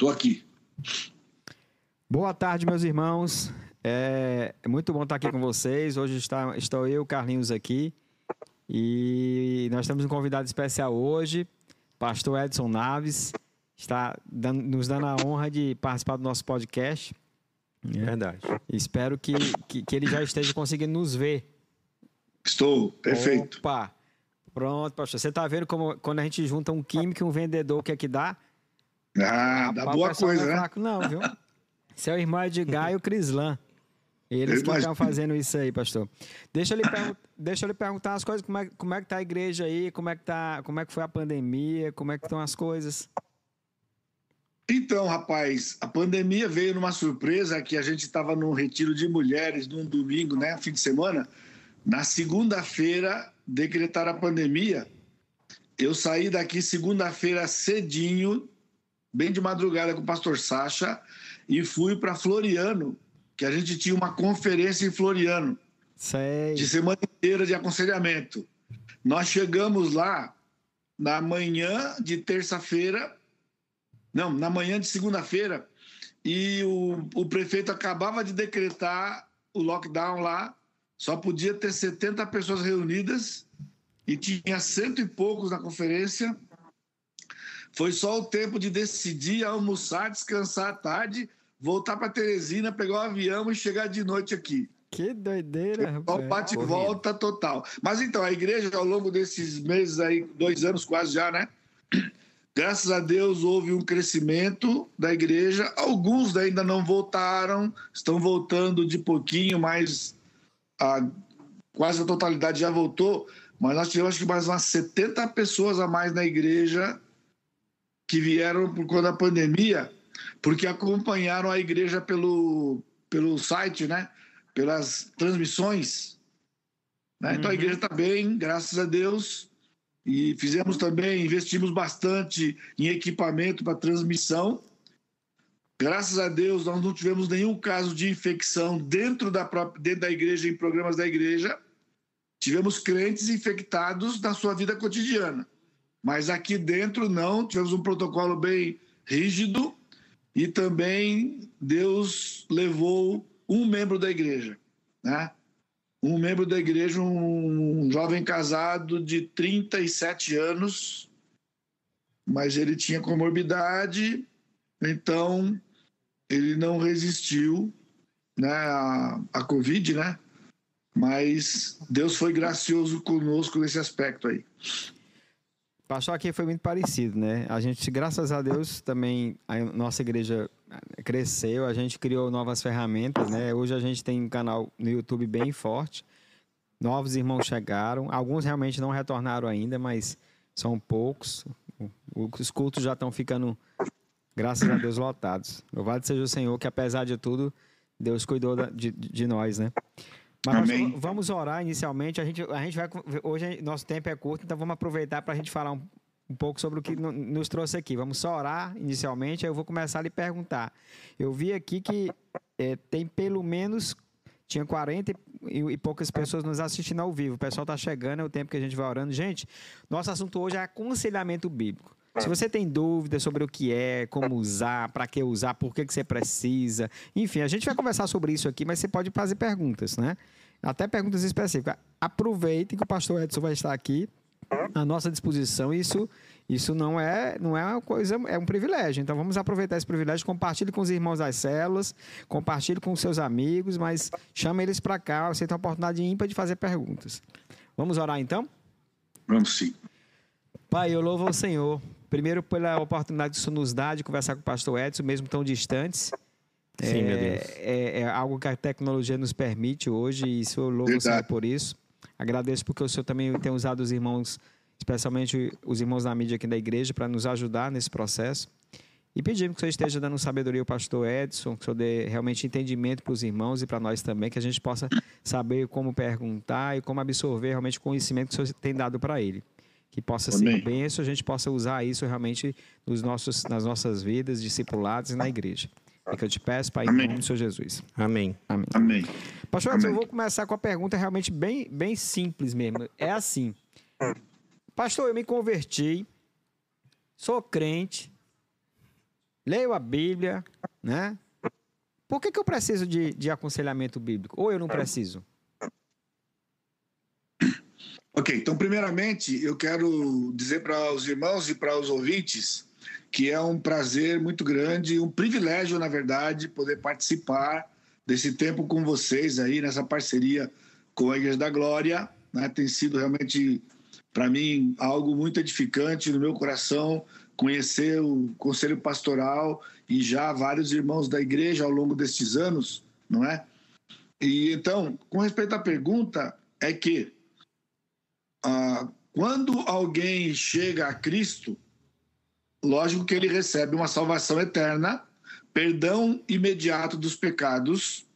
Estou aqui. Boa tarde, meus irmãos. É, é muito bom estar aqui com vocês. Hoje está, estou eu, Carlinhos, aqui. E nós temos um convidado especial hoje, pastor Edson Naves. Está dando, nos dando a honra de participar do nosso podcast. É. Verdade. Espero que, que, que, ele já esteja conseguindo nos ver. Estou, perfeito. Opa! Pronto, pastor. Você está vendo como quando a gente junta um químico e um vendedor, o que é que dá? Ah, dá boa coisa, não é né? Fraco, não, viu? Seu irmão é de Gaio Crislan. Eles que estão fazendo isso aí, pastor. Deixa eu lhe, Deixa eu lhe perguntar as coisas, como é, como é que tá a igreja aí, como é que tá, como é que foi a pandemia, como é que estão as coisas? Então, rapaz, a pandemia veio numa surpresa que a gente estava num retiro de mulheres num domingo, né, fim de semana. Na segunda-feira decretaram a pandemia. Eu saí daqui segunda-feira cedinho, bem de madrugada com o pastor Sacha e fui para Floriano, que a gente tinha uma conferência em Floriano. Sei. De semana inteira de aconselhamento. Nós chegamos lá na manhã de terça-feira, não, na manhã de segunda-feira, e o, o prefeito acabava de decretar o lockdown lá, só podia ter 70 pessoas reunidas e tinha cento e poucos na conferência. Foi só o tempo de decidir, almoçar, descansar à tarde voltar para Teresina, pegar o um avião e chegar de noite aqui. Que doideira, rapaz. bate e volta total. Mas então, a igreja, ao longo desses meses aí, dois anos quase já, né? Graças a Deus houve um crescimento da igreja. Alguns ainda não voltaram, estão voltando de pouquinho, mas a, quase a totalidade já voltou. Mas nós tivemos acho que mais umas 70 pessoas a mais na igreja que vieram por conta da pandemia porque acompanharam a igreja pelo, pelo site, né? pelas transmissões. Né? Então uhum. a igreja está bem, graças a Deus. E fizemos também, investimos bastante em equipamento para transmissão. Graças a Deus, nós não tivemos nenhum caso de infecção dentro da, própria, dentro da igreja, em programas da igreja. Tivemos crentes infectados na sua vida cotidiana. Mas aqui dentro não, tivemos um protocolo bem rígido e também Deus levou um membro da igreja, né? Um membro da igreja, um jovem casado de 37 anos, mas ele tinha comorbidade, então ele não resistiu né, à, à Covid, né? Mas Deus foi gracioso conosco nesse aspecto aí. Pastor, aqui foi muito parecido, né? A gente, graças a Deus, também a nossa igreja cresceu, a gente criou novas ferramentas, né? Hoje a gente tem um canal no YouTube bem forte. Novos irmãos chegaram, alguns realmente não retornaram ainda, mas são poucos. Os cultos já estão ficando, graças a Deus, lotados. Louvado seja o Senhor, que apesar de tudo, Deus cuidou de, de nós, né? Mas nós vamos orar inicialmente. A gente, a gente vai. Hoje nosso tempo é curto, então vamos aproveitar para a gente falar um, um, pouco sobre o que nos trouxe aqui. Vamos só orar inicialmente, aí eu vou começar a lhe perguntar. Eu vi aqui que é, tem pelo menos. Tinha 40 e, e, poucas pessoas nos assistindo ao vivo. O pessoal está chegando, é o tempo que a gente vai orando. Gente, nosso assunto hoje é aconselhamento bíblico. Se você tem dúvidas sobre o que é, como usar, para que usar, por que, que você precisa, enfim, a gente vai conversar sobre isso aqui, mas você pode fazer perguntas, né? Até perguntas específicas. Aproveite que o pastor Edson vai estar aqui à nossa disposição. Isso, isso não é, não é uma coisa, é um privilégio. Então vamos aproveitar esse privilégio, compartilhe com os irmãos das células, compartilhe com seus amigos, mas chame eles para cá. Você tem a oportunidade ímpar de fazer perguntas. Vamos orar então? Vamos sim. Pai, eu louvo ao Senhor Primeiro, pela oportunidade que o Senhor nos dá de conversar com o pastor Edson, mesmo tão distantes. Sim, é, meu Deus. É, é, algo que a tecnologia nos permite hoje, e isso eu louvo o Senhor por isso. Agradeço porque o Senhor também tem usado os irmãos, especialmente os irmãos da mídia aqui da igreja, para nos ajudar nesse processo. E pedimos que o Senhor esteja dando sabedoria ao pastor Edson, que o Senhor dê realmente entendimento para os irmãos e para nós também, que a gente possa saber como perguntar e como absorver realmente o conhecimento que o Senhor tem dado para ele que possa Amém. ser benção, a gente possa usar isso realmente nos nossos, nas nossas vidas, discipulados e na igreja. É que eu te peço, Pai, Amém. em nome do Senhor Jesus. Amém. Amém. Amém. Pastor, Amém. eu vou começar com a pergunta realmente bem, bem simples mesmo. É assim. Pastor, eu me converti, sou crente, leio a Bíblia, né? Por que, que eu preciso de, de aconselhamento bíblico? Ou eu não preciso? Ok, então, primeiramente, eu quero dizer para os irmãos e para os ouvintes que é um prazer muito grande, um privilégio, na verdade, poder participar desse tempo com vocês aí, nessa parceria com a Igreja da Glória. Né? Tem sido realmente, para mim, algo muito edificante no meu coração conhecer o Conselho Pastoral e já vários irmãos da igreja ao longo destes anos, não é? E então, com respeito à pergunta, é que ah, quando alguém chega a Cristo, lógico que ele recebe uma salvação eterna, perdão imediato dos pecados,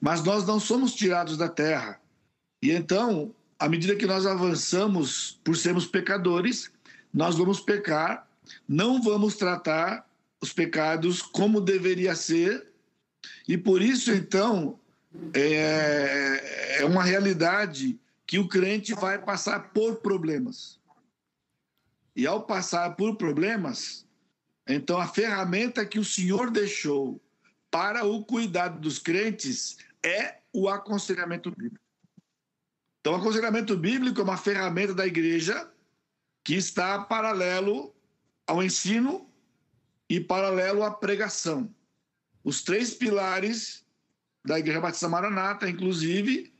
mas nós não somos tirados da terra. E então, à medida que nós avançamos por sermos pecadores, nós vamos pecar não vamos tratar os pecados como deveria ser, e por isso, então, é, é uma realidade que o crente vai passar por problemas. E ao passar por problemas, então a ferramenta que o Senhor deixou para o cuidado dos crentes é o aconselhamento bíblico. Então, o aconselhamento bíblico é uma ferramenta da igreja que está paralelo ao ensino e paralelo à pregação. Os três pilares da Igreja Batista Maranata, inclusive,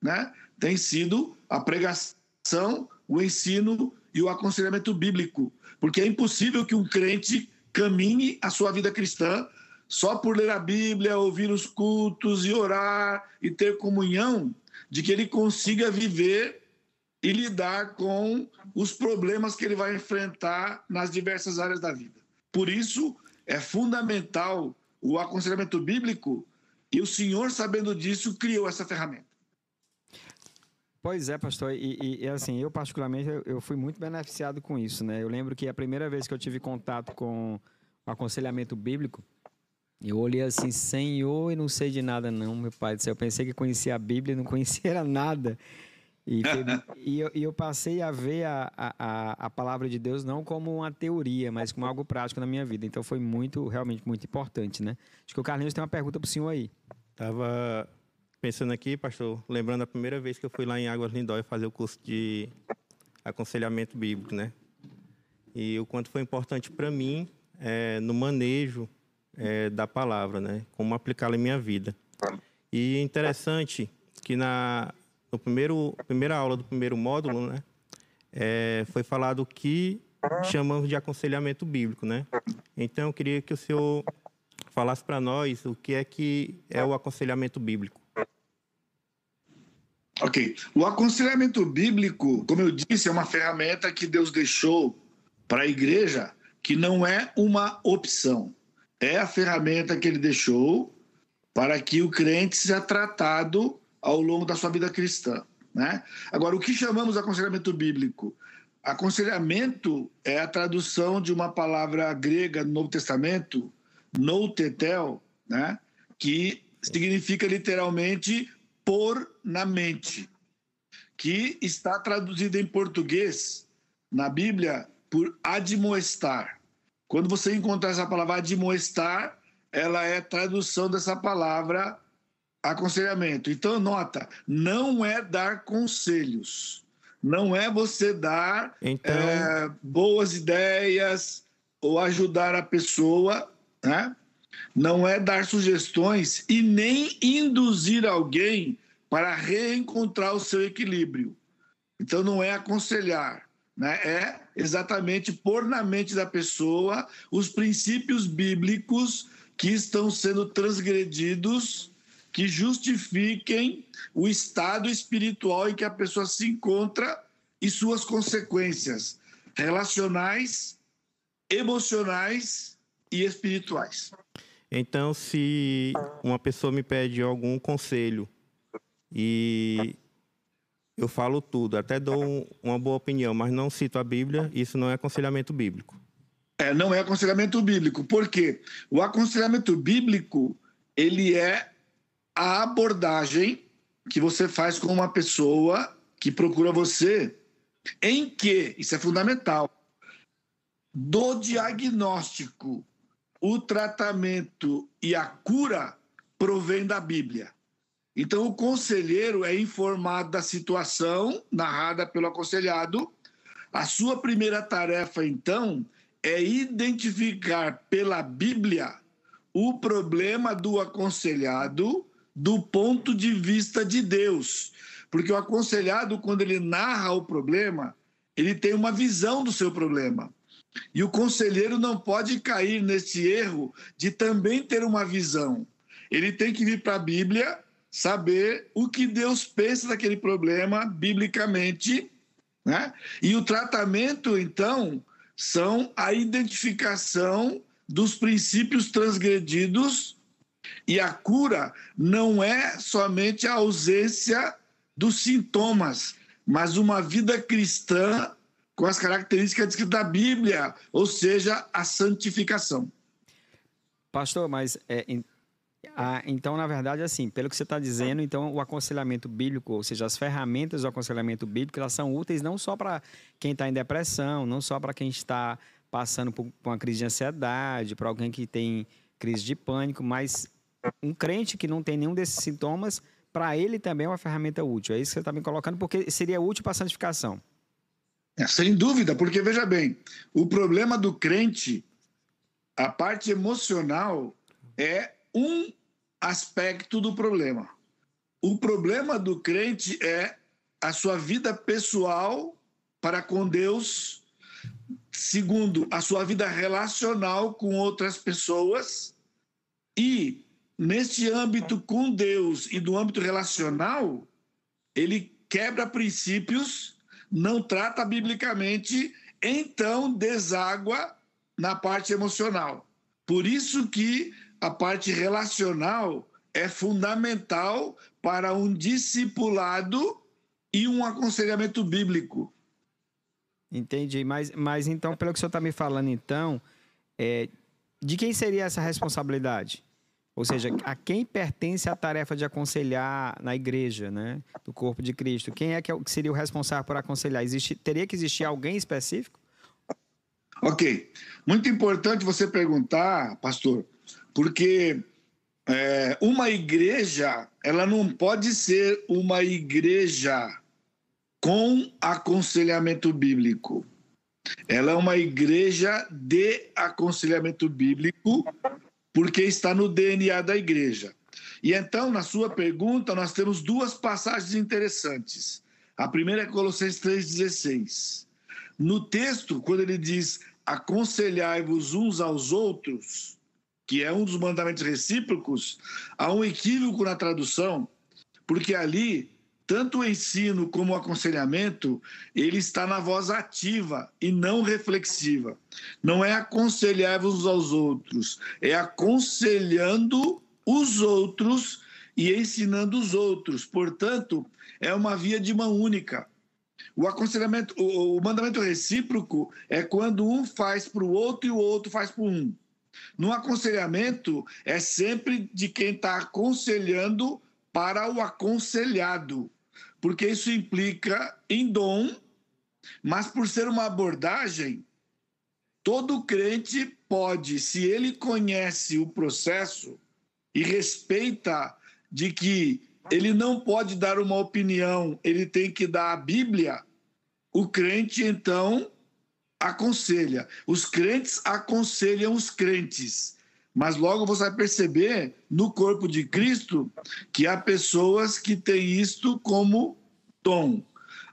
né, tem sido a pregação, o ensino e o aconselhamento bíblico, porque é impossível que um crente caminhe a sua vida cristã só por ler a Bíblia, ouvir os cultos e orar e ter comunhão, de que ele consiga viver e lidar com os problemas que ele vai enfrentar nas diversas áreas da vida. Por isso, é fundamental o aconselhamento bíblico e o Senhor, sabendo disso, criou essa ferramenta. Pois é, pastor, e, e assim, eu particularmente, eu, fui muito beneficiado com isso, né? Eu lembro que a primeira vez que eu tive contato com o aconselhamento bíblico, eu olhei assim, Senhor, e não sei de nada não, meu pai do céu. Eu pensei que conhecia a Bíblia, não conhecia nada. E, e, eu, e, eu, passei a ver a, a, a palavra de Deus não como uma teoria, mas como algo prático na minha vida. Então foi muito, realmente muito importante, né? Acho que o Carlinhos tem uma pergunta para o senhor aí. Tava pensando aqui, pastor, lembrando a primeira vez que eu fui lá em Águas Lindóia fazer o curso de aconselhamento bíblico, né? E o quanto foi importante para mim é, no manejo é, da palavra, né? Como aplicá-la em minha vida. E interessante que na no primeiro primeira aula do primeiro módulo, né, é, foi falado que chamamos de aconselhamento bíblico, né? Então eu queria que o senhor falasse para nós o que é que é o aconselhamento bíblico. Ok. O aconselhamento bíblico, como eu disse, é uma ferramenta que Deus deixou para a igreja que não é uma opção. É a ferramenta que ele deixou para que o crente seja tratado ao longo da sua vida cristã. Né? Agora, o que chamamos de aconselhamento bíblico? Aconselhamento é a tradução de uma palavra grega no Novo Testamento, noutetel, né? que significa literalmente pôr na mente, que está traduzida em português na Bíblia por admoestar. Quando você encontrar essa palavra admoestar, ela é tradução dessa palavra aconselhamento. Então, nota, não é dar conselhos, não é você dar então... é, boas ideias ou ajudar a pessoa, né? Não é dar sugestões e nem induzir alguém para reencontrar o seu equilíbrio. Então, não é aconselhar, né? é exatamente pôr na mente da pessoa os princípios bíblicos que estão sendo transgredidos que justifiquem o estado espiritual em que a pessoa se encontra e suas consequências relacionais, emocionais e espirituais. Então, se uma pessoa me pede algum conselho e eu falo tudo, até dou uma boa opinião, mas não cito a Bíblia, isso não é aconselhamento bíblico. É, não é aconselhamento bíblico. Por quê? O aconselhamento bíblico, ele é a abordagem que você faz com uma pessoa que procura você, em que, isso é fundamental, do diagnóstico o tratamento e a cura provém da Bíblia. Então, o conselheiro é informado da situação narrada pelo aconselhado. A sua primeira tarefa, então, é identificar pela Bíblia o problema do aconselhado do ponto de vista de Deus. Porque o aconselhado, quando ele narra o problema, ele tem uma visão do seu problema. E o conselheiro não pode cair nesse erro de também ter uma visão. Ele tem que vir para a Bíblia, saber o que Deus pensa daquele problema biblicamente, né? E o tratamento, então, são a identificação dos princípios transgredidos e a cura não é somente a ausência dos sintomas, mas uma vida cristã com as características da Bíblia, ou seja, a santificação. Pastor, mas é, então, na verdade, assim, pelo que você está dizendo, então o aconselhamento bíblico, ou seja, as ferramentas do aconselhamento bíblico, elas são úteis não só para quem está em depressão, não só para quem está passando por, por uma crise de ansiedade, para alguém que tem crise de pânico, mas um crente que não tem nenhum desses sintomas, para ele também é uma ferramenta útil. É isso que você está me colocando, porque seria útil para a santificação. É, sem dúvida, porque veja bem, o problema do crente, a parte emocional é um aspecto do problema. O problema do crente é a sua vida pessoal para com Deus, segundo, a sua vida relacional com outras pessoas e neste âmbito com Deus e do âmbito relacional, ele quebra princípios não trata biblicamente, então deságua na parte emocional. Por isso que a parte relacional é fundamental para um discipulado e um aconselhamento bíblico. Entendi, mas, mas então, pelo que o senhor está me falando, então, é, de quem seria essa responsabilidade? Ou seja, a quem pertence a tarefa de aconselhar na igreja, né, do corpo de Cristo? Quem é que é seria o responsável por aconselhar? Existe, teria que existir alguém específico? Ok. Muito importante você perguntar, pastor, porque é, uma igreja, ela não pode ser uma igreja com aconselhamento bíblico. Ela é uma igreja de aconselhamento bíblico porque está no DNA da igreja. E então, na sua pergunta, nós temos duas passagens interessantes. A primeira é Colossenses 3,16. No texto, quando ele diz aconselhai-vos uns aos outros, que é um dos mandamentos recíprocos, há um equívoco na tradução, porque ali tanto o ensino como o aconselhamento, ele está na voz ativa e não reflexiva. Não é aconselhar-vos aos outros, é aconselhando os outros e ensinando os outros. Portanto, é uma via de mão única. O aconselhamento, o, o mandamento recíproco é quando um faz para o outro e o outro faz para um. No aconselhamento, é sempre de quem está aconselhando para o aconselhado porque isso implica em dom, mas por ser uma abordagem, todo crente pode, se ele conhece o processo e respeita de que ele não pode dar uma opinião, ele tem que dar a Bíblia, o crente então aconselha. Os crentes aconselham os crentes. Mas logo você vai perceber no corpo de Cristo que há pessoas que têm isto como dom.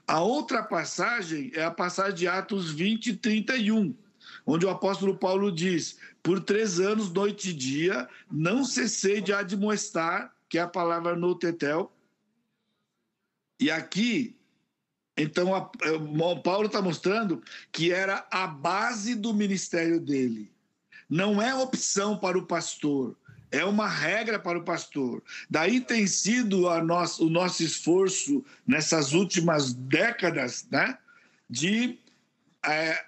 A outra passagem é a passagem de Atos 20 e 31, onde o apóstolo Paulo diz: Por três anos, noite e dia, não cessei de admoestar, que é a palavra no tetel. E aqui, então, a, a, Paulo está mostrando que era a base do ministério dele não é opção para o pastor, é uma regra para o pastor. Daí tem sido a nosso, o nosso esforço nessas últimas décadas, né, de é,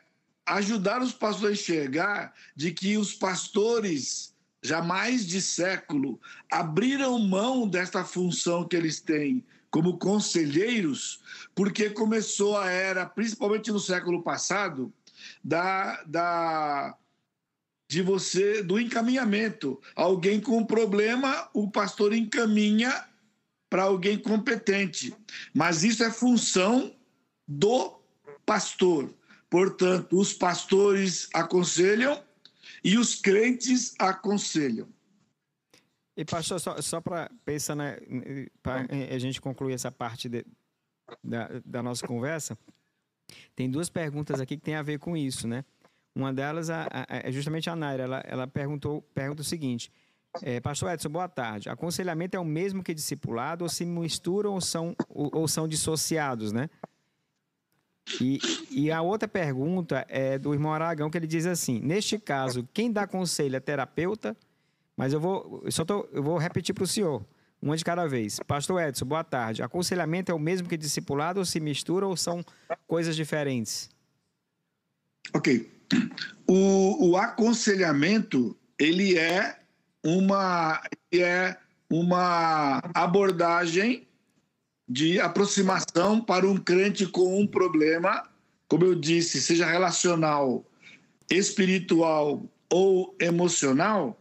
ajudar os pastores a enxergar de que os pastores já mais de século abriram mão desta função que eles têm como conselheiros, porque começou a era, principalmente no século passado, da, da de você do encaminhamento. Alguém com problema, o pastor encaminha para alguém competente. Mas isso é função do pastor. Portanto, os pastores aconselham e os crentes aconselham. E, pastor, só, só para pensar, né, para a gente concluir essa parte de, da, da nossa conversa, tem duas perguntas aqui que tem a ver com isso, né? Uma delas é justamente a Naira. Ela, ela perguntou pergunta o seguinte: é, Pastor Edson, boa tarde. Aconselhamento é o mesmo que discipulado ou se misturam ou são, ou, ou são dissociados, né? E, e, a outra pergunta é do irmão Aragão, que ele diz assim: neste caso, quem dá conselho é terapeuta, mas eu vou, eu só tô, eu vou repetir para o senhor, uma de cada vez. Pastor Edson, boa tarde. Aconselhamento é o mesmo que discipulado ou se mistura ou são coisas diferentes? Ok. O, o aconselhamento, ele é uma, é uma abordagem de aproximação para um crente com um problema, como eu disse, seja relacional, espiritual ou emocional,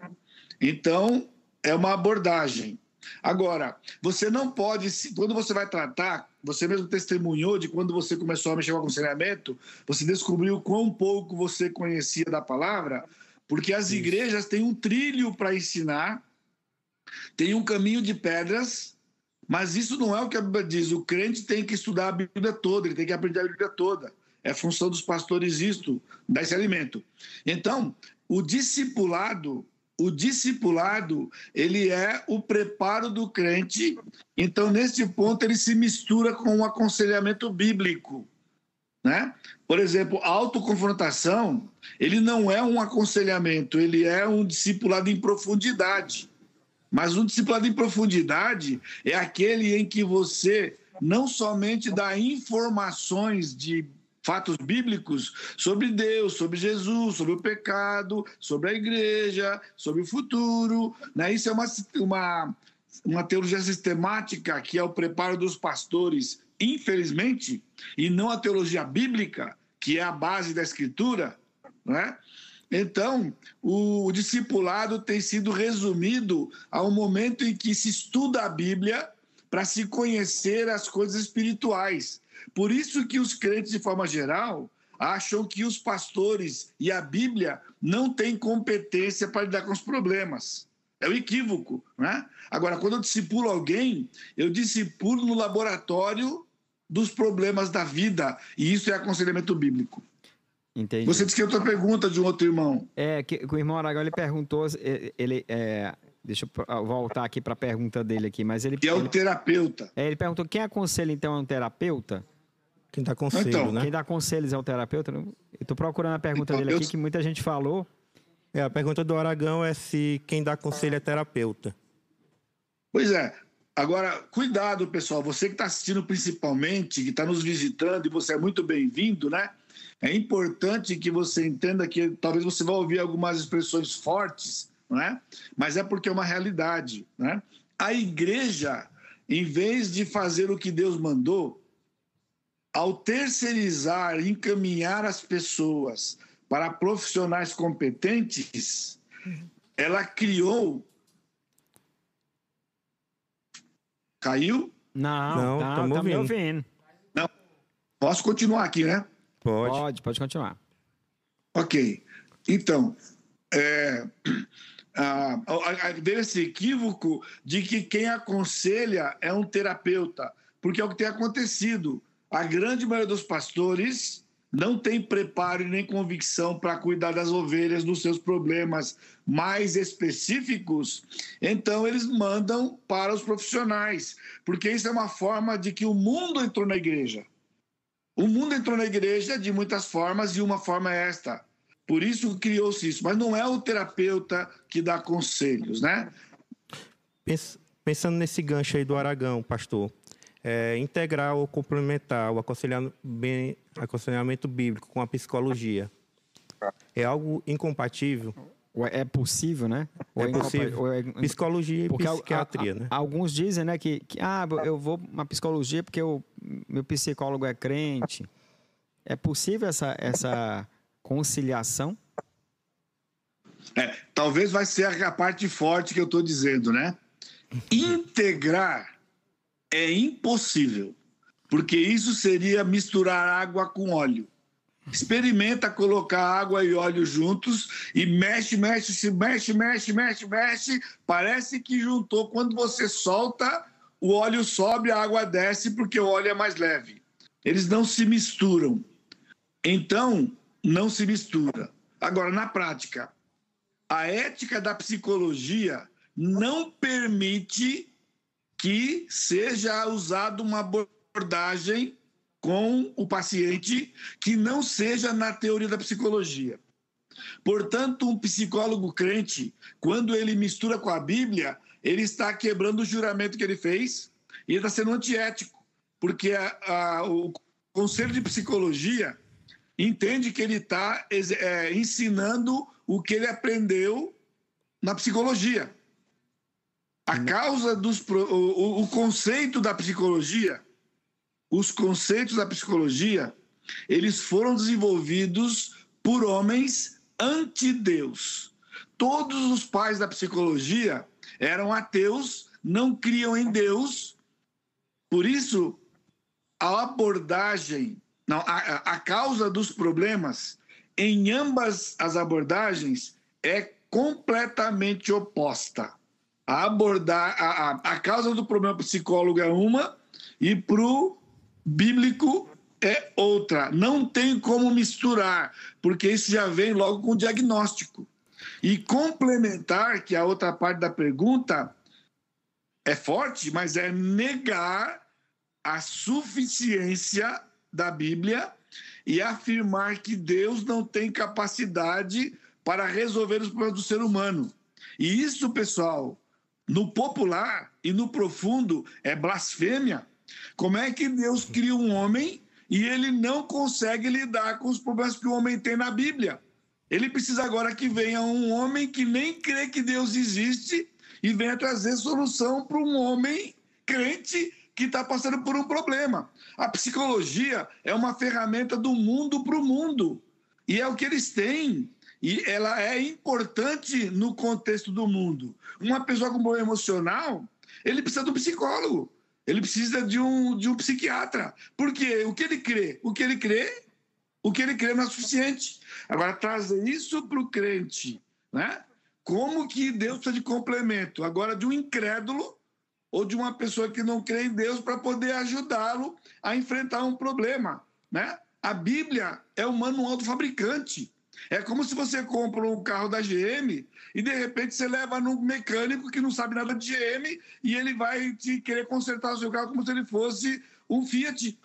então é uma abordagem. Agora, você não pode, quando você vai tratar, você mesmo testemunhou de quando você começou a mexer com aconselhamento, você descobriu quão pouco você conhecia da palavra, porque as Isso. igrejas têm um trilho para ensinar, tem um caminho de pedras, mas isso não é o que a Bíblia diz. O crente tem que estudar a Bíblia toda, ele tem que aprender a Bíblia toda. É função dos pastores isto, dar esse alimento. Então, o discipulado o discipulado, ele é o preparo do crente. Então, nesse ponto, ele se mistura com o aconselhamento bíblico. Né? Por exemplo, a autoconfrontação, ele não é um aconselhamento, ele é um discipulado em profundidade. Mas um discipulado em profundidade é aquele em que você não somente dá informações de fatos bíblicos sobre Deus, sobre Jesus, sobre o pecado, sobre a igreja, sobre o futuro. Né? Isso é uma, uma, uma teologia sistemática que é o preparo dos pastores, infelizmente, e não a teologia bíblica, que é a base da escritura. Né? Então, o, o discipulado tem sido resumido ao momento em que se estuda a Bíblia para se conhecer as coisas espirituais. Por isso que os crentes, de forma geral, acham que os pastores e a Bíblia não têm competência para lidar com os problemas. É um equívoco, né? Agora, quando eu discipulo alguém, eu discipulo no laboratório dos problemas da vida, e isso é aconselhamento bíblico. Entendi. Você disse que é outra pergunta de um outro irmão. É, que, que o irmão Aragão ele perguntou, ele, é, deixa eu voltar aqui para a pergunta dele aqui, mas ele... Que é o ele, terapeuta. É, ele perguntou, quem aconselha então é um terapeuta? Quem dá conselho, então, né? Quem dá conselhos é o terapeuta? Eu estou procurando a pergunta então, dele aqui, eu... que muita gente falou. É, a pergunta do Aragão é se quem dá conselho é terapeuta. Pois é. Agora, cuidado, pessoal. Você que está assistindo principalmente, que está nos visitando, e você é muito bem-vindo, né? É importante que você entenda que talvez você vá ouvir algumas expressões fortes, não é? Mas é porque é uma realidade, né? A igreja, em vez de fazer o que Deus mandou, ao terceirizar, encaminhar as pessoas para profissionais competentes, ela criou. Caiu? Não, não, tá, tá me ouvindo. Não. Posso continuar aqui, né? Pode. Pode, pode continuar. Ok. Então, é, a, a, desse equívoco de que quem aconselha é um terapeuta, porque é o que tem acontecido a grande maioria dos pastores não tem preparo nem convicção para cuidar das ovelhas dos seus problemas mais específicos, então eles mandam para os profissionais, porque isso é uma forma de que o mundo entrou na igreja. O mundo entrou na igreja de muitas formas e uma forma é esta. Por isso criou-se isso, mas não é o terapeuta que dá conselhos, né? Pensando nesse gancho aí do Aragão, pastor, é, integrar ou complementar o aconselhamento bíblico com a psicologia é algo incompatível? É possível, né? é, é possível. É... Psicologia e porque psiquiatria, a, a, né? Alguns dizem, né, que, que ah, eu vou uma psicologia porque o meu psicólogo é crente. É possível essa, essa conciliação? É, talvez vai ser a parte forte que eu estou dizendo, né? Integrar é impossível, porque isso seria misturar água com óleo. Experimenta colocar água e óleo juntos e mexe, mexe, se mexe, mexe, mexe, mexe. Parece que juntou. Quando você solta, o óleo sobe, a água desce, porque o óleo é mais leve. Eles não se misturam. Então, não se mistura. Agora, na prática, a ética da psicologia não permite que seja usada uma abordagem com o paciente que não seja na teoria da psicologia. Portanto, um psicólogo crente, quando ele mistura com a Bíblia, ele está quebrando o juramento que ele fez e ele está sendo antiético, porque a, a, o Conselho de Psicologia entende que ele está é, ensinando o que ele aprendeu na psicologia. A causa dos. O, o conceito da psicologia os conceitos da psicologia, eles foram desenvolvidos por homens anti-Deus. Todos os pais da psicologia eram ateus, não criam em Deus. Por isso, a abordagem, não, a, a causa dos problemas em ambas as abordagens é completamente oposta. Abordar, a, a, a causa do problema psicólogo é uma, e para o bíblico é outra. Não tem como misturar, porque isso já vem logo com o diagnóstico. E complementar, que é a outra parte da pergunta, é forte, mas é negar a suficiência da Bíblia e afirmar que Deus não tem capacidade para resolver os problemas do ser humano. E isso, pessoal, no popular e no profundo, é blasfêmia. Como é que Deus cria um homem e ele não consegue lidar com os problemas que o homem tem na Bíblia? Ele precisa agora que venha um homem que nem crê que Deus existe e venha trazer solução para um homem crente que está passando por um problema. A psicologia é uma ferramenta do mundo para o mundo. E é o que eles têm. E ela é importante no contexto do mundo. Uma pessoa com problema emocional, ele precisa de um psicólogo. Ele precisa de um, de um psiquiatra. Por quê? O que ele crê? O que ele crê, o que ele crê não é suficiente. Agora, trazer isso para o crente, né? Como que Deus precisa de complemento? Agora, de um incrédulo ou de uma pessoa que não crê em Deus para poder ajudá-lo a enfrentar um problema, né? A Bíblia é o manual do fabricante. É como se você compra um carro da GM e de repente você leva num mecânico que não sabe nada de GM e ele vai te querer consertar o seu carro como se ele fosse um Fiat.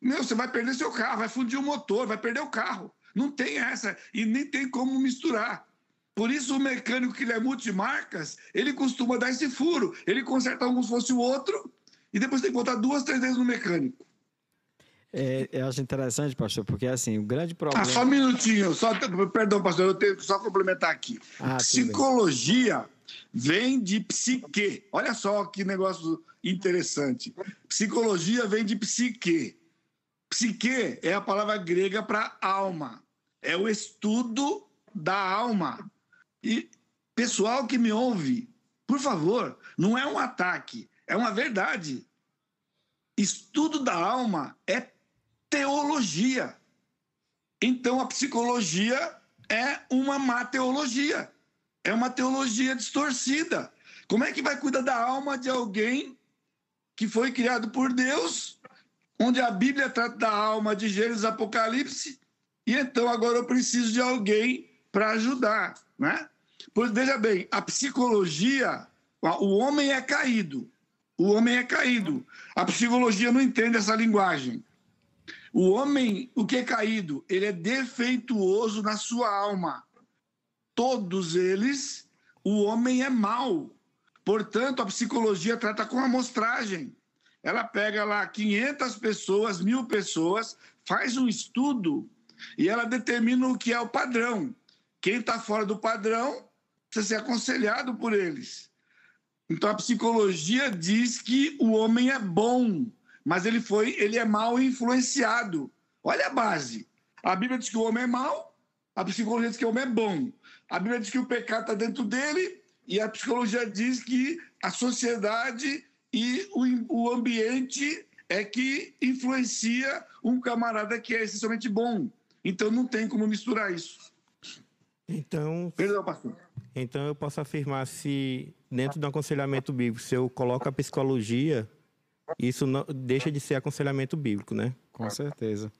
Meu, você vai perder seu carro, vai fundir o motor, vai perder o carro. Não tem essa e nem tem como misturar. Por isso, o mecânico que ele é multimarcas, ele costuma dar esse furo. Ele conserta um como se fosse o outro e depois tem que botar duas, três vezes no mecânico. É, eu acho interessante, pastor, porque assim, o grande problema. Ah, só um minutinho, só, perdão, pastor, eu tenho que só complementar aqui. Ah, Psicologia vem de psique. Olha só que negócio interessante. Psicologia vem de psique. Psique é a palavra grega para alma. É o estudo da alma. E pessoal que me ouve, por favor, não é um ataque, é uma verdade. Estudo da alma é teologia. Então a psicologia é uma má teologia. É uma teologia distorcida. Como é que vai cuidar da alma de alguém que foi criado por Deus, onde a Bíblia trata da alma de Gênesis Apocalipse, e então agora eu preciso de alguém para ajudar, né? Pois veja bem, a psicologia, o homem é caído. O homem é caído. A psicologia não entende essa linguagem. O homem, o que é caído? Ele é defeituoso na sua alma. Todos eles, o homem é mau. Portanto, a psicologia trata com amostragem. Ela pega lá 500 pessoas, mil pessoas, faz um estudo e ela determina o que é o padrão. Quem está fora do padrão precisa ser aconselhado por eles. Então a psicologia diz que o homem é bom, mas ele foi, ele é mal influenciado. Olha a base. A Bíblia diz que o homem é mau, a psicologia diz que o homem é bom. a Bíblia diz que o pecado está dentro dele e a psicologia diz que a sociedade e o, o ambiente é que influencia um camarada que é essencialmente bom. Então não tem como misturar isso. Então, Perdão, pastor. então eu posso afirmar se dentro do aconselhamento bíblico, se eu coloco a psicologia, isso não, deixa de ser aconselhamento bíblico, né? Com certeza.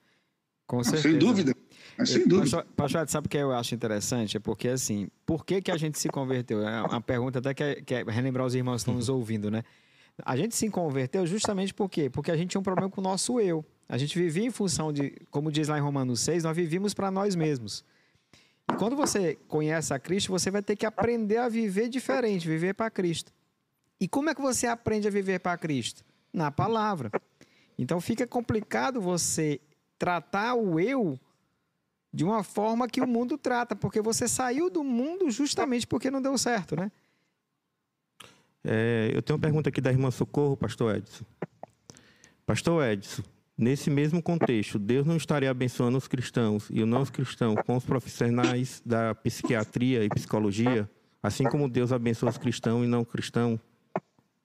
Com certeza. Sem dúvida. Mas sem dúvida. Pastor, sabe o que eu acho interessante? É porque, assim, por que, que a gente se converteu? É uma pergunta até que é, que é relembrar os irmãos que estão nos ouvindo, né? A gente se converteu justamente por quê? Porque a gente tinha um problema com o nosso eu. A gente vivia em função de, como diz lá em Romanos 6, nós vivíamos para nós mesmos. E quando você conhece a Cristo, você vai ter que aprender a viver diferente, viver para Cristo. E como é que você aprende a viver para Cristo? Na palavra. Então fica complicado você tratar o eu de uma forma que o mundo trata, porque você saiu do mundo justamente porque não deu certo, né? É, eu tenho uma pergunta aqui da irmã Socorro, pastor Edson. Pastor Edson, nesse mesmo contexto, Deus não estaria abençoando os cristãos e os não cristãos com os profissionais da psiquiatria e psicologia, assim como Deus abençoa os cristãos e não cristãos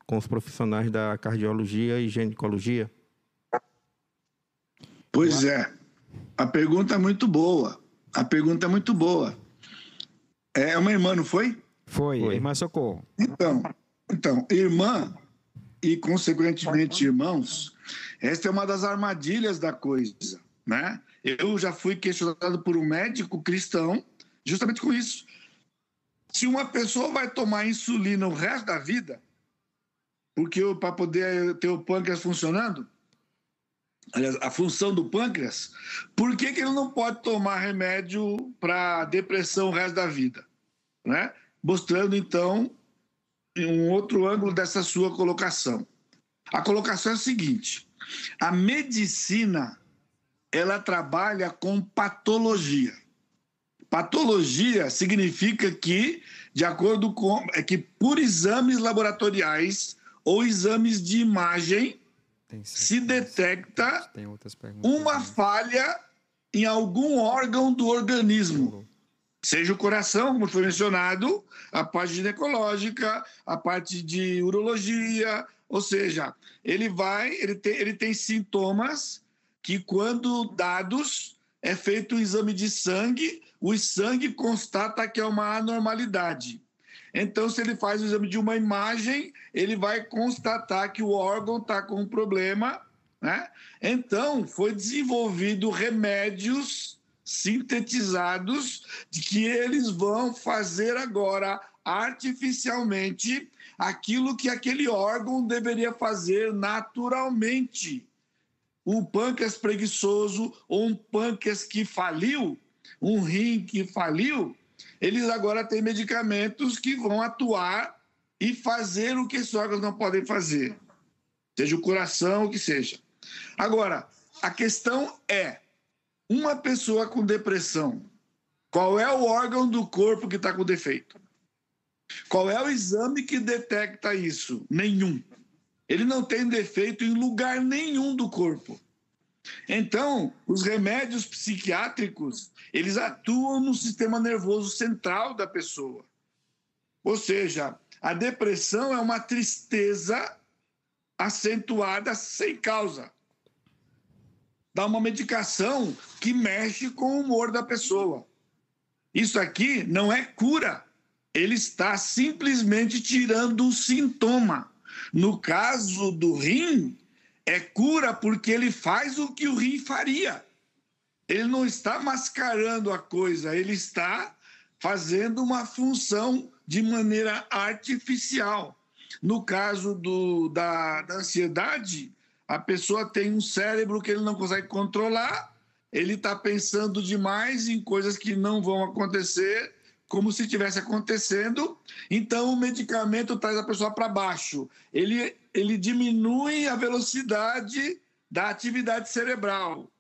com os profissionais da cardiologia e ginecologia? Pois é. A pergunta é muito boa. A pergunta é muito boa. É uma irmã, não foi? Foi, Foi. irmã Socorro. Então, então, irmã e consequentemente irmãos, esta é uma das armadilhas da coisa, né? Eu já fui questionado por um médico cristão justamente com isso. Se uma pessoa vai tomar insulina o resto da vida, porque para poder ter o pâncreas funcionando, aliás, a função do pâncreas, por que, que ele não pode tomar remédio para depressão o resto da vida? Né? Mostrando, então, um outro ângulo dessa sua colocação. A colocação é a seguinte: a medicina ela trabalha com patologia. Patologia significa que, de acordo com, é que por exames laboratoriais ou exames de imagem se detecta uma falha em algum órgão do organismo. Seja o coração, como foi mencionado, a parte ginecológica, a parte de urologia, ou seja, ele vai, ele tem, ele tem sintomas que, quando dados, é feito o exame de sangue, o sangue constata que é uma anormalidade. Então, se ele faz o exame de uma imagem, ele vai constatar que o órgão está com um problema, né? Então, foi desenvolvido remédios sintetizados de que eles vão fazer agora artificialmente aquilo que aquele órgão deveria fazer naturalmente. Um pâncreas preguiçoso ou um pâncreas que faliu, um rim que faliu, eles agora têm medicamentos que vão atuar e fazer o que esses órgãos não podem fazer, seja o coração, o que seja. Agora, a questão é: uma pessoa com depressão, qual é o órgão do corpo que está com defeito? Qual é o exame que detecta isso? Nenhum. Ele não tem defeito em lugar nenhum do corpo. Então, os remédios psiquiátricos, eles atuam no sistema nervoso central da pessoa. Ou seja, a depressão é uma tristeza acentuada sem causa. Dá uma medicação que mexe com o humor da pessoa. Isso aqui não é cura. Ele está simplesmente tirando o sintoma. No caso do rim, é cura porque ele faz o que o rim faria. Ele não está mascarando a coisa, ele está fazendo uma função de maneira artificial. No caso do, da, da ansiedade, a pessoa tem um cérebro que ele não consegue controlar, ele está pensando demais em coisas que não vão acontecer, como se estivesse acontecendo. Então, o medicamento traz a pessoa para baixo. Ele, ele diminui a velocidade da atividade cerebral.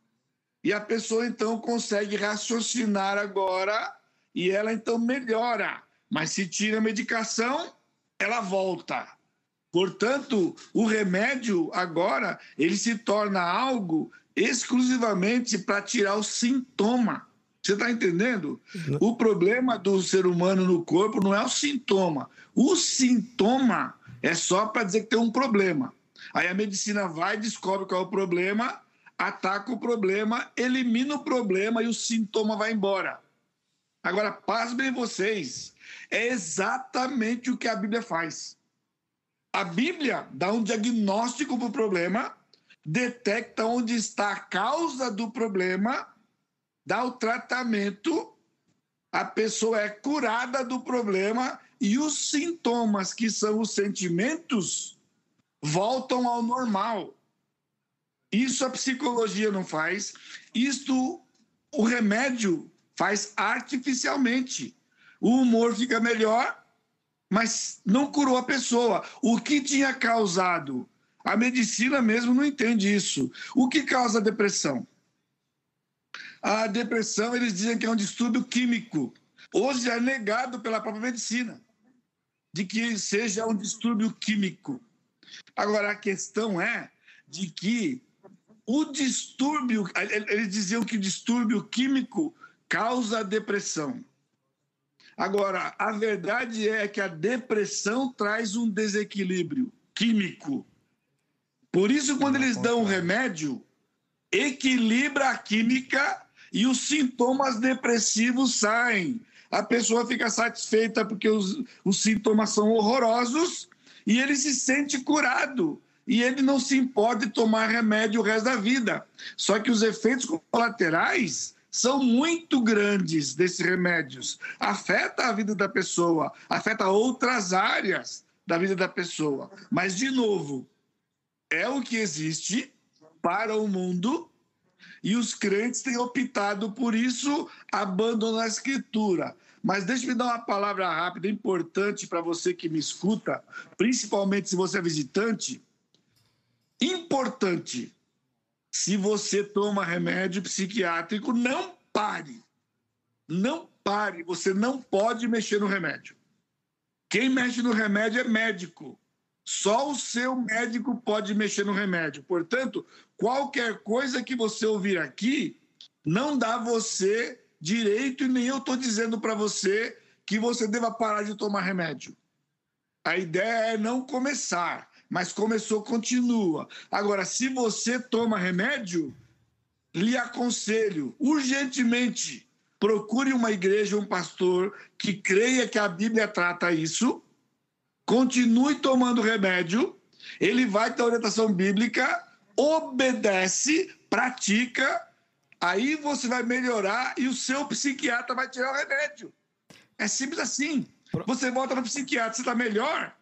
E a pessoa, então, consegue raciocinar agora e ela, então, melhora. Mas se tira a medicação, ela volta. Portanto, o remédio agora ele se torna algo exclusivamente para tirar o sintoma. Você está entendendo? O problema do ser humano no corpo não é o sintoma. O sintoma é só para dizer que tem um problema. Aí a medicina vai, descobre qual é o problema, ataca o problema, elimina o problema e o sintoma vai embora. Agora, pasmem vocês, é exatamente o que a Bíblia faz. A Bíblia dá um diagnóstico para o problema, detecta onde está a causa do problema, dá o tratamento, a pessoa é curada do problema e os sintomas, que são os sentimentos, voltam ao normal. Isso a psicologia não faz, isto o remédio faz artificialmente. O humor fica melhor, mas não curou a pessoa. O que tinha causado? A medicina mesmo não entende isso. O que causa depressão? A depressão, eles dizem que é um distúrbio químico. Hoje é negado pela própria medicina de que seja um distúrbio químico. Agora, a questão é de que o distúrbio, eles diziam que o distúrbio químico causa depressão. Agora, a verdade é que a depressão traz um desequilíbrio químico. Por isso, quando eles dão um remédio, equilibra a química e os sintomas depressivos saem. A pessoa fica satisfeita porque os, os sintomas são horrorosos e ele se sente curado. E ele não se importa tomar remédio o resto da vida. Só que os efeitos colaterais são muito grandes desses remédios. Afeta a vida da pessoa, afeta outras áreas da vida da pessoa. Mas, de novo, é o que existe para o mundo e os crentes têm optado por isso, abandonando a escritura. Mas deixe-me dar uma palavra rápida, importante para você que me escuta, principalmente se você é visitante. Importante se você toma remédio psiquiátrico, não pare. Não pare. Você não pode mexer no remédio. Quem mexe no remédio é médico. Só o seu médico pode mexer no remédio. Portanto, qualquer coisa que você ouvir aqui não dá você direito e nem eu estou dizendo para você que você deva parar de tomar remédio. A ideia é não começar mas começou, continua. Agora, se você toma remédio, lhe aconselho urgentemente procure uma igreja, um pastor que creia que a Bíblia trata isso, continue tomando remédio, ele vai ter orientação bíblica, obedece, pratica, aí você vai melhorar e o seu psiquiatra vai tirar o remédio. É simples assim. Você volta no psiquiatra, você está melhor,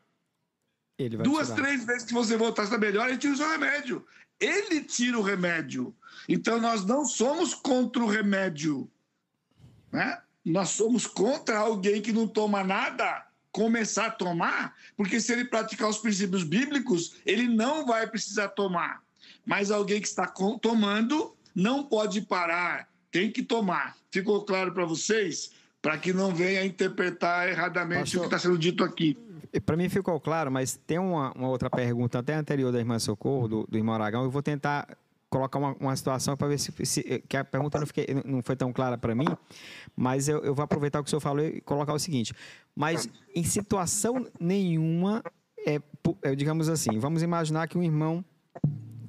Duas, tirar. três vezes que você voltar está melhor, ele tira o seu remédio. Ele tira o remédio. Então nós não somos contra o remédio. Né? Nós somos contra alguém que não toma nada começar a tomar, porque se ele praticar os princípios bíblicos, ele não vai precisar tomar. Mas alguém que está tomando não pode parar, tem que tomar. Ficou claro para vocês? Para que não venha interpretar erradamente Pastor, o que está sendo dito aqui. Para mim ficou claro, mas tem uma, uma, outra pergunta até anterior da irmã Socorro, do, do irmão Aragão. Eu vou tentar colocar uma, uma situação para ver se, se, que a pergunta não, fiquei, não foi tão clara para mim, mas eu, eu, vou aproveitar o que o senhor falou e colocar o seguinte. Mas em situação nenhuma, é, é, digamos assim, vamos imaginar que um irmão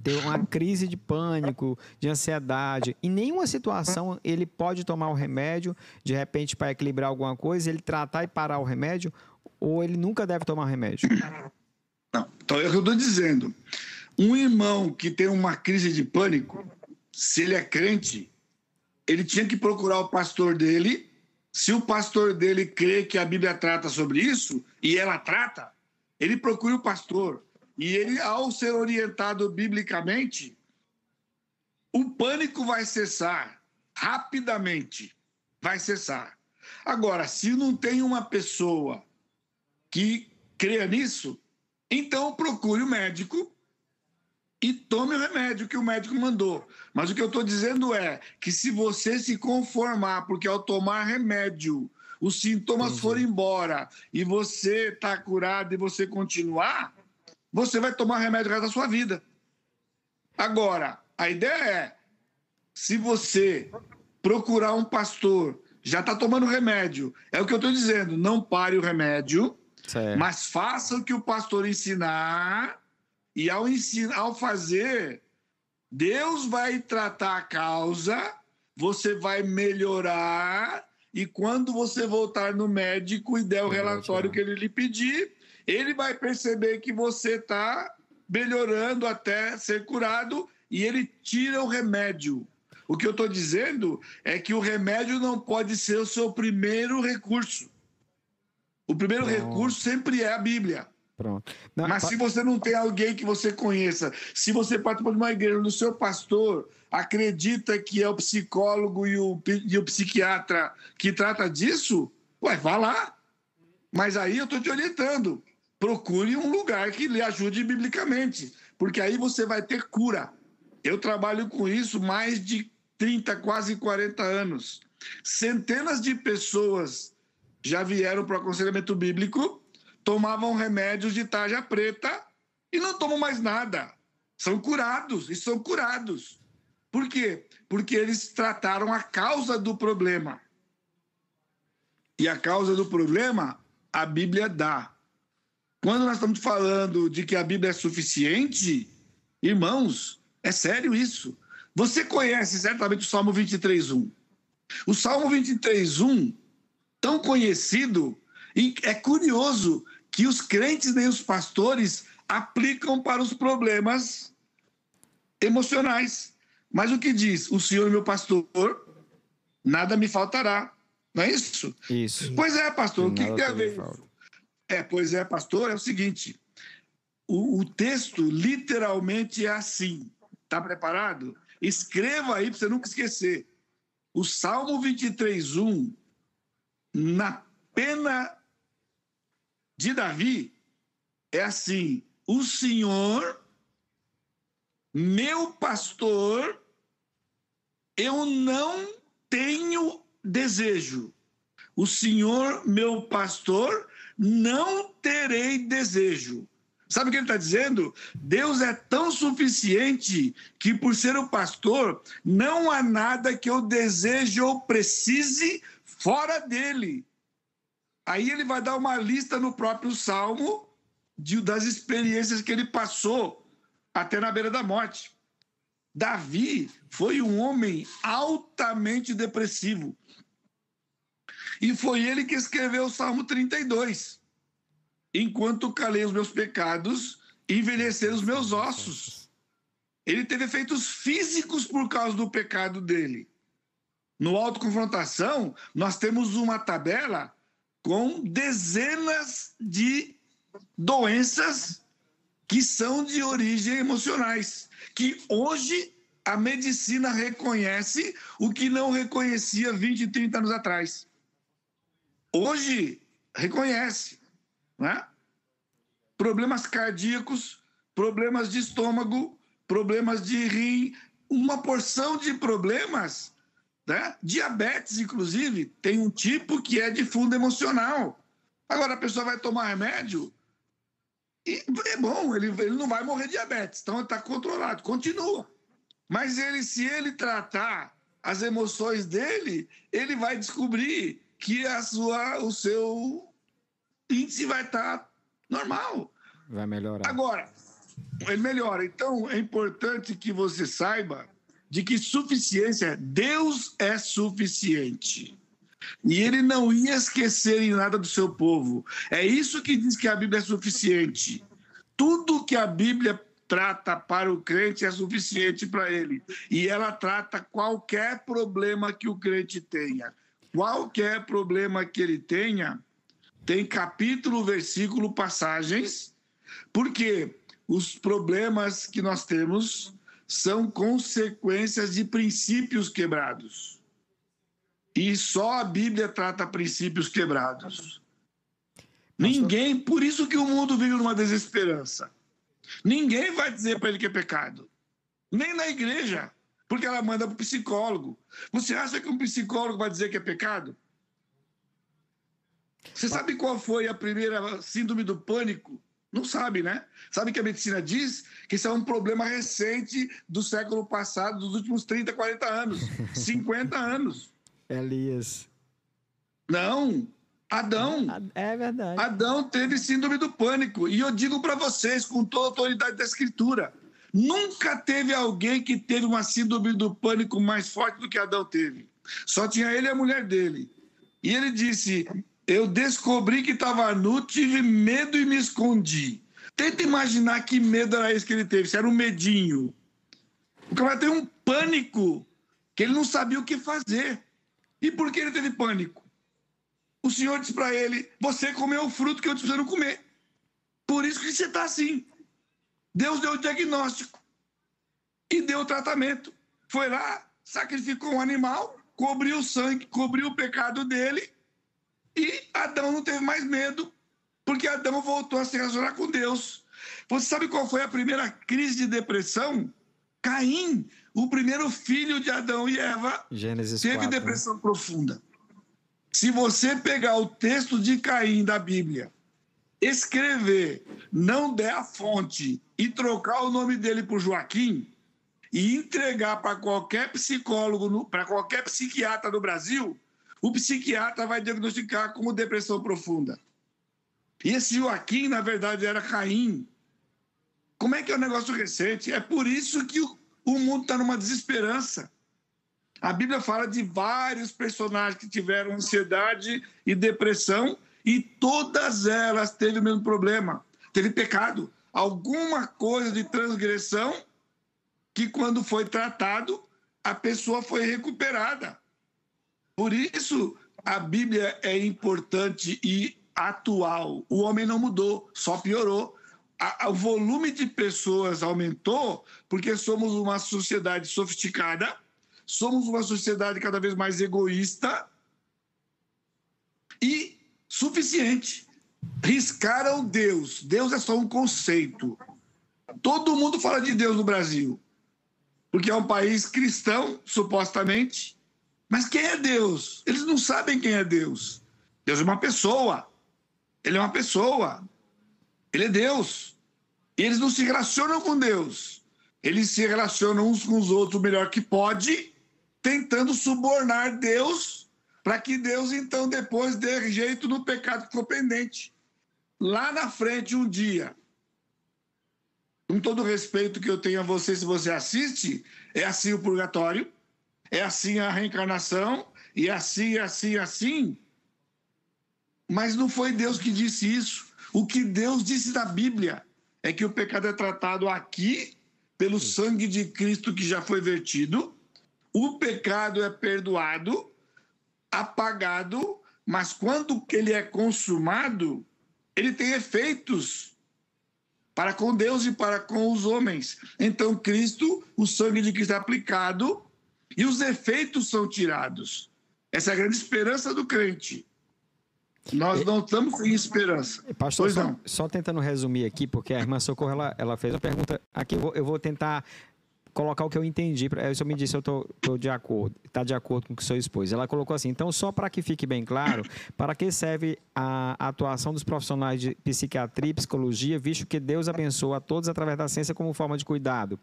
tem uma crise de pânico, de ansiedade. Em nenhuma situação ele pode tomar o remédio, de repente, para equilibrar alguma coisa, ele tratar e parar o remédio, ou ele nunca deve tomar remédio? Não, então é o que eu estou dizendo. Um irmão que tem uma crise de pânico, se ele é crente, ele tinha que procurar o pastor dele. Se o pastor dele crê que a Bíblia trata sobre isso, e ela trata, ele procura o pastor. E ele, ao ser orientado biblicamente, o pânico vai cessar rapidamente. Vai cessar. Agora, se não tem uma pessoa que creia nisso, então procure o médico e tome o remédio que o médico mandou. Mas o que eu estou dizendo é que se você se conformar, porque ao tomar remédio os sintomas Entendi. forem embora e você está curado e você continuar, você vai tomar remédio o resto da sua vida. Agora, a ideia é, se você procurar um pastor, já está tomando remédio. É o que eu estou dizendo, não pare o remédio, certo. mas faça o que o pastor ensinar, e ao, ensinar, ao fazer, Deus vai tratar a causa, você vai melhorar, e quando você voltar no médico e der o relatório que ele lhe pedir, ele vai perceber que você está melhorando até ser curado e ele tira o remédio. O que eu estou dizendo é que o remédio não pode ser o seu primeiro recurso. O primeiro Pronto. recurso sempre é a Bíblia. Pronto. Não, Mas pa... se você não tem alguém que você conheça, se você participa de uma igreja onde o seu pastor acredita que é o psicólogo e o, e o psiquiatra que trata disso, ué, vá lá. Mas aí eu estou te orientando. Procure um lugar que lhe ajude biblicamente, porque aí você vai ter cura. Eu trabalho com isso mais de 30, quase 40 anos. Centenas de pessoas já vieram para o aconselhamento bíblico, tomavam remédios de tarja preta e não tomam mais nada. São curados e são curados. Por quê? Porque eles trataram a causa do problema. E a causa do problema, a Bíblia dá. Quando nós estamos falando de que a Bíblia é suficiente, irmãos, é sério isso. Você conhece certamente o Salmo 23:1. O Salmo 23:1, tão conhecido, é curioso que os crentes nem os pastores aplicam para os problemas emocionais. Mas o que diz? O Senhor é meu pastor, nada me faltará. Não é isso? Isso. Pois é, pastor. o que, que tem a ver? É, pois é, pastor. É o seguinte: o, o texto literalmente é assim. Está preparado? Escreva aí para você nunca esquecer. O Salmo 23, 1, na pena de Davi, é assim: O Senhor, meu pastor, eu não tenho desejo. O Senhor, meu pastor, não terei desejo. Sabe o que ele está dizendo? Deus é tão suficiente que, por ser o pastor, não há nada que eu deseje ou precise fora dele. Aí ele vai dar uma lista no próprio Salmo de, das experiências que ele passou até na beira da morte. Davi foi um homem altamente depressivo. E foi ele que escreveu o Salmo 32 enquanto calei os meus pecados, envelheceram os meus ossos. Ele teve efeitos físicos por causa do pecado dele. No autoconfrontação, nós temos uma tabela com dezenas de doenças que são de origem emocionais, que hoje a medicina reconhece o que não reconhecia 20, 30 anos atrás. Hoje reconhece né? problemas cardíacos, problemas de estômago, problemas de rim, uma porção de problemas. Né? Diabetes, inclusive, tem um tipo que é de fundo emocional. Agora a pessoa vai tomar remédio e é bom, ele, ele não vai morrer de diabetes, então está controlado, continua. Mas ele, se ele tratar as emoções dele, ele vai descobrir que a sua, o seu índice vai estar tá normal. Vai melhorar. Agora, ele melhora. Então, é importante que você saiba de que suficiência, Deus é suficiente. E ele não ia esquecer em nada do seu povo. É isso que diz que a Bíblia é suficiente. Tudo que a Bíblia trata para o crente é suficiente para ele. E ela trata qualquer problema que o crente tenha. Qualquer problema que ele tenha, tem capítulo, versículo, passagens, porque os problemas que nós temos são consequências de princípios quebrados. E só a Bíblia trata princípios quebrados. Ninguém, por isso que o mundo vive numa desesperança. Ninguém vai dizer para ele que é pecado. Nem na igreja, porque ela manda para o psicólogo. Você acha que um psicólogo vai dizer que é pecado? Você sabe qual foi a primeira síndrome do pânico Não sabe, né? Sabe que a medicina diz que isso é um problema recente do século passado, dos últimos 30, 40 anos, 50 anos. Elias. Não, Adão. É verdade. Adão teve síndrome do pânico. E eu digo para vocês, com toda a autoridade da Escritura, nunca teve alguém que teve uma síndrome do pânico mais forte do que Adão teve. Só tinha ele e a mulher dele. E ele disse: Eu descobri que estava nu, tive medo e me escondi. Tenta imaginar que medo era esse que ele teve, se era um medinho. O cara tem um pânico que ele não sabia o que fazer. E por que ele teve pânico? O Senhor disse para ele: Você comeu o fruto que eu disse para não comer. Por isso que você está assim. Deus deu o diagnóstico e deu o tratamento. Foi lá, sacrificou um animal, cobriu o sangue, cobriu o pecado dele e Adão não teve mais medo, porque Adão voltou a se relacionar com Deus. Você sabe qual foi a primeira crise de depressão? Caim, o primeiro filho de Adão e Eva, Gênesis teve 4, né? depressão profunda. Se você pegar o texto de Caim da Bíblia, escrever, não der a fonte e trocar o nome dele por Joaquim e entregar para qualquer psicólogo, para qualquer psiquiatra do Brasil, o psiquiatra vai diagnosticar como depressão profunda. E esse Joaquim, na verdade, era Caim. Como é que é um negócio recente? É por isso que o, o mundo está numa desesperança. A Bíblia fala de vários personagens que tiveram ansiedade e depressão e todas elas teve o mesmo problema. Teve pecado, alguma coisa de transgressão que quando foi tratado, a pessoa foi recuperada. Por isso, a Bíblia é importante e atual. O homem não mudou, só piorou. A, a, o volume de pessoas aumentou porque somos uma sociedade sofisticada, somos uma sociedade cada vez mais egoísta e suficiente. Riscaram Deus. Deus é só um conceito. Todo mundo fala de Deus no Brasil, porque é um país cristão, supostamente. Mas quem é Deus? Eles não sabem quem é Deus. Deus é uma pessoa. Ele é uma pessoa. Ele é Deus. E eles não se relacionam com Deus. Eles se relacionam uns com os outros o melhor que pode, tentando subornar Deus, para que Deus então depois dê jeito no pecado que ficou pendente. Lá na frente, um dia, com todo o respeito que eu tenho a você, se você assiste, é assim o purgatório, é assim a reencarnação, e assim, assim, assim. Mas não foi Deus que disse isso. O que Deus disse na Bíblia é que o pecado é tratado aqui pelo sangue de Cristo que já foi vertido. O pecado é perdoado, apagado, mas quando ele é consumado, ele tem efeitos para com Deus e para com os homens. Então, Cristo, o sangue de Cristo é aplicado e os efeitos são tirados. Essa é a grande esperança do crente. Nós não estamos sem esperança. Pastor, pois só, não. só tentando resumir aqui, porque a irmã Socorro ela, ela fez uma pergunta. Aqui eu vou, eu vou tentar colocar o que eu entendi. pra- Eu só me disse eu tô de acordo, está de acordo com o que o senhor expôs. Ela colocou assim, então só para que fique bem claro, para que serve a atuação dos profissionais de psiquiatria e psicologia, visto que Deus abençoa a todos através da ciência como forma de cuidado.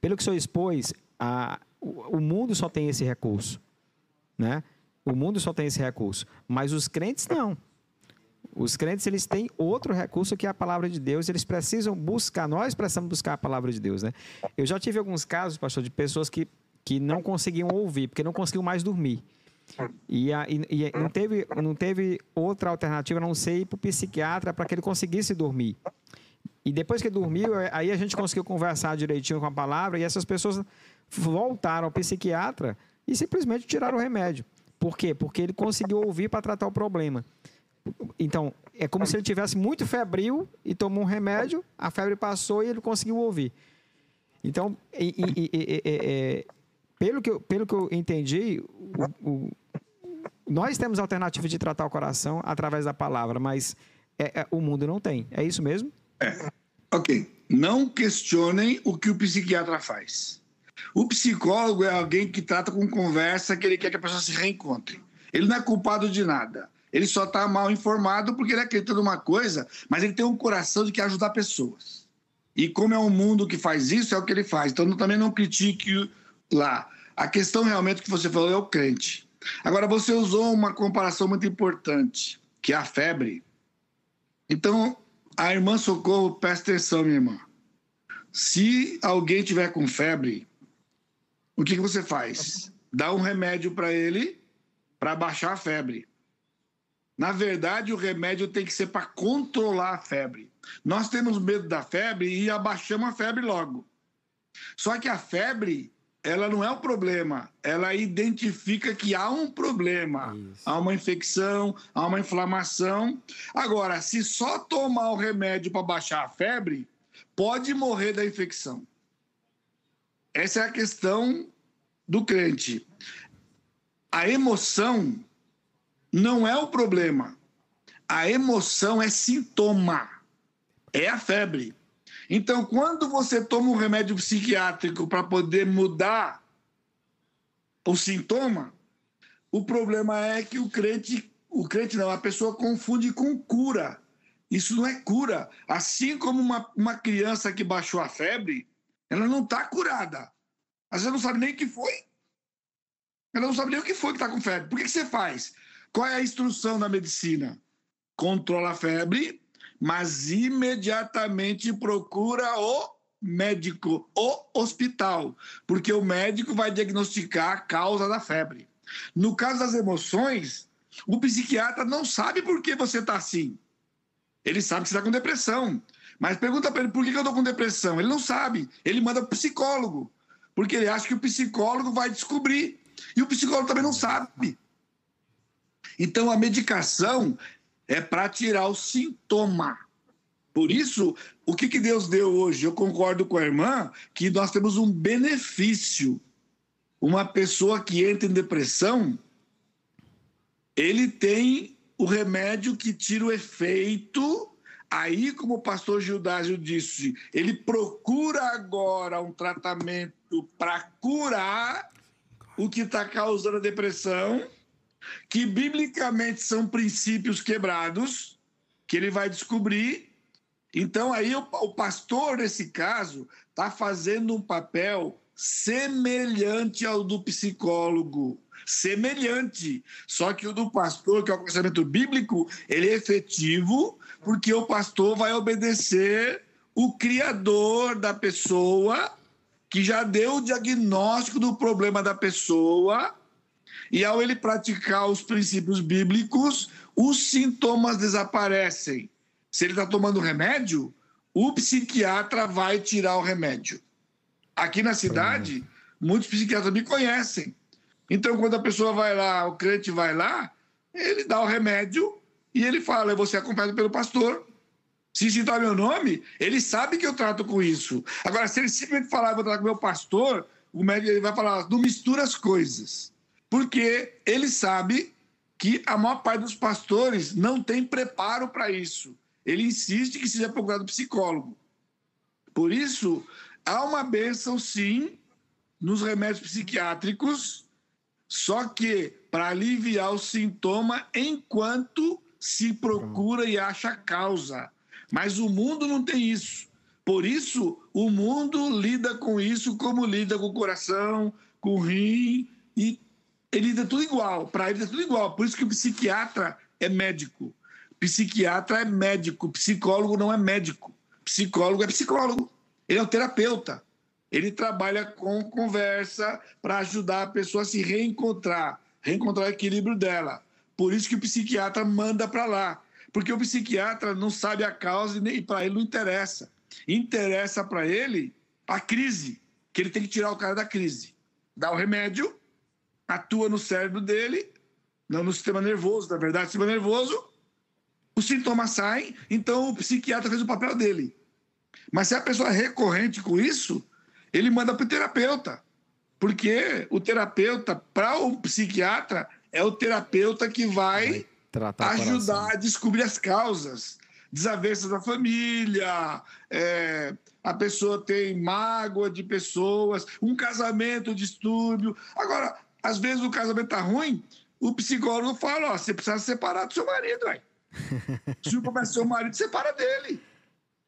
Pelo que o senhor expôs, a, o, mundo só tem esse recurso, né? O mundo só tem esse recurso, mas os crentes não. Os crentes eles têm outro recurso que é a palavra de Deus. Eles precisam buscar. Nós precisamos buscar a palavra de Deus, né? Eu já tive alguns casos, pastor, de pessoas que, que não conseguiam ouvir porque não conseguiam mais dormir. E, a, e, e não, teve, não teve outra alternativa a não ser ir para o psiquiatra para que ele conseguisse dormir. E depois que dormiu, é, aí a gente conseguiu conversar direitinho com a palavra e essas pessoas voltaram ao psiquiatra e simplesmente tiraram o remédio. Por quê? Porque ele conseguiu ouvir para tratar o problema. Então, é como se ele tivesse muito febril e tomou um remédio, a febre passou e ele conseguiu ouvir. Então, e- e- e- e- pelo, que eu, pelo que eu entendi, o- o- nós temos alternativa de tratar o coração através da palavra, mas é- é- o mundo não tem. É isso mesmo? Ok. Não questionem o que o psiquiatra faz. O psicólogo é alguém que trata com conversa que ele quer que a pessoa se reencontre. Ele não é culpado de nada. Ele só está mal informado porque ele acredita numa coisa, mas ele tem um coração de que ajudar pessoas. E como é um mundo que faz isso, é o que ele faz. Então também não critique lá. A questão realmente que você falou é o crente. Agora, você usou uma comparação muito importante, que é a febre. Então, a irmã Socorro, presta atenção, minha irmã. Se alguém tiver com febre, o que, que você faz? Dá um remédio para ele para baixar a febre. Na verdade, o remédio tem que ser para controlar a febre. Nós temos medo da febre e abaixamos a febre logo. Só que a febre, ela não é o problema, ela identifica que há um problema, Isso. há uma infecção, há uma inflamação. Agora, se só tomar o remédio para baixar a febre, pode morrer da infecção. Essa é a questão do crente. A emoção não é o problema. A emoção é sintoma, é a febre. Então, quando você toma um remédio psiquiátrico para poder mudar o sintoma, o problema é que o crente, o crente não, a pessoa confunde com cura. Isso não é cura. Assim como uma, uma criança que baixou a febre, ela não está curada. Às não sabe nem o que foi. Ela não sabe nem o que foi que está com febre. Por que, que você faz? Qual é a instrução da medicina? Controla a febre, mas imediatamente procura o médico, o hospital, porque o médico vai diagnosticar a causa da febre. No caso das emoções, o psiquiatra não sabe por que você está assim. Ele sabe que você está com depressão. Mas pergunta para ele por que eu estou com depressão. Ele não sabe. Ele manda para o psicólogo. Porque ele acha que o psicólogo vai descobrir. E o psicólogo também não sabe. Então a medicação é para tirar o sintoma. Por isso, o que, que Deus deu hoje? Eu concordo com a irmã que nós temos um benefício. Uma pessoa que entra em depressão, ele tem o remédio que tira o efeito. Aí, como o pastor Gildásio disse, ele procura agora um tratamento para curar o que está causando a depressão, que biblicamente são princípios quebrados, que ele vai descobrir. Então, aí, o, o pastor, nesse caso, está fazendo um papel semelhante ao do psicólogo. Semelhante. Só que o do pastor, que é o conhecimento bíblico, ele é efetivo, porque o pastor vai obedecer o criador da pessoa que já deu o diagnóstico do problema da pessoa, e ao ele praticar os princípios bíblicos, os sintomas desaparecem. Se ele está tomando remédio, o psiquiatra vai tirar o remédio. Aqui na cidade, muitos psiquiatras me conhecem. Então, quando a pessoa vai lá, o crente vai lá, ele dá o remédio e ele fala: Eu vou ser acompanhado pelo pastor. Se citar meu nome, ele sabe que eu trato com isso. Agora, se ele simplesmente falar, vou tratar com meu pastor, o médico vai falar, não mistura as coisas. Porque ele sabe que a maior parte dos pastores não tem preparo para isso. Ele insiste que seja procurado psicólogo. Por isso, há uma bênção, sim, nos remédios psiquiátricos, só que para aliviar o sintoma enquanto se procura e acha a causa. Mas o mundo não tem isso. Por isso, o mundo lida com isso como lida com o coração, com o rim, e ele lida tudo igual. Para ele é tudo igual. Por isso que o psiquiatra é médico. Psiquiatra é médico, psicólogo não é médico. Psicólogo é psicólogo. Ele é o terapeuta. Ele trabalha com conversa para ajudar a pessoa a se reencontrar, reencontrar o equilíbrio dela. Por isso que o psiquiatra manda para lá. Porque o psiquiatra não sabe a causa e nem para ele não interessa. Interessa para ele a crise, que ele tem que tirar o cara da crise. Dá o remédio, atua no cérebro dele, não no sistema nervoso, na verdade, sistema nervoso, os sintomas saem, então o psiquiatra fez o papel dele. Mas se a pessoa é recorrente com isso, ele manda para o terapeuta. Porque o terapeuta, para o psiquiatra, é o terapeuta que vai Tratar ajudar a descobrir as causas. Desavenças da família, é, a pessoa tem mágoa de pessoas, um casamento, distúrbio. Agora, às vezes o casamento está ruim, o psicólogo fala: ó, você precisa separar do seu marido, ué. Se o seu marido, separa dele.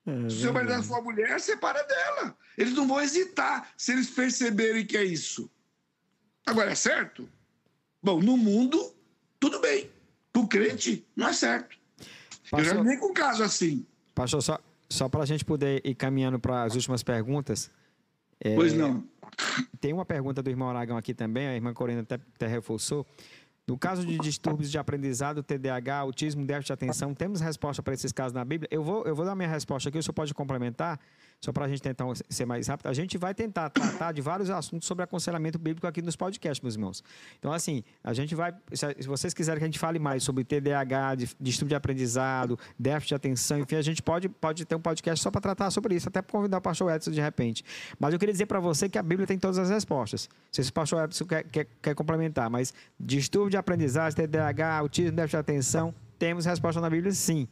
É, se o seu marido é sua mulher, separa dela. Eles não vão hesitar se eles perceberem que é isso. Agora, é certo? Bom, no mundo, tudo bem. Com crente, não é certo. Pastor, Eu já nem com caso assim. Pastor, só, só para a gente poder ir caminhando para as últimas perguntas. É, pois não. Tem uma pergunta do irmão Aragão aqui também, a irmã Corina até, até reforçou. No caso de distúrbios de aprendizado, TDAH, autismo, déficit de atenção, temos resposta para esses casos na Bíblia? Eu vou, eu vou dar minha resposta aqui, o senhor pode complementar, só para a gente tentar ser mais rápido. A gente vai tentar tratar de vários assuntos sobre aconselhamento bíblico aqui nos podcasts, meus irmãos. Então, assim, a gente vai. Se vocês quiserem que a gente fale mais sobre TDAH, distúrbio de aprendizado, déficit de atenção, enfim, a gente pode, pode ter um podcast só para tratar sobre isso, até para convidar o pastor Edson de repente. Mas eu queria dizer para você que a Bíblia tem todas as respostas. Se o pastor Edson quer, quer, quer complementar, mas distúrbio de aprendizagem, TDAH, autismo, déficit de atenção, temos resposta na Bíblia sim.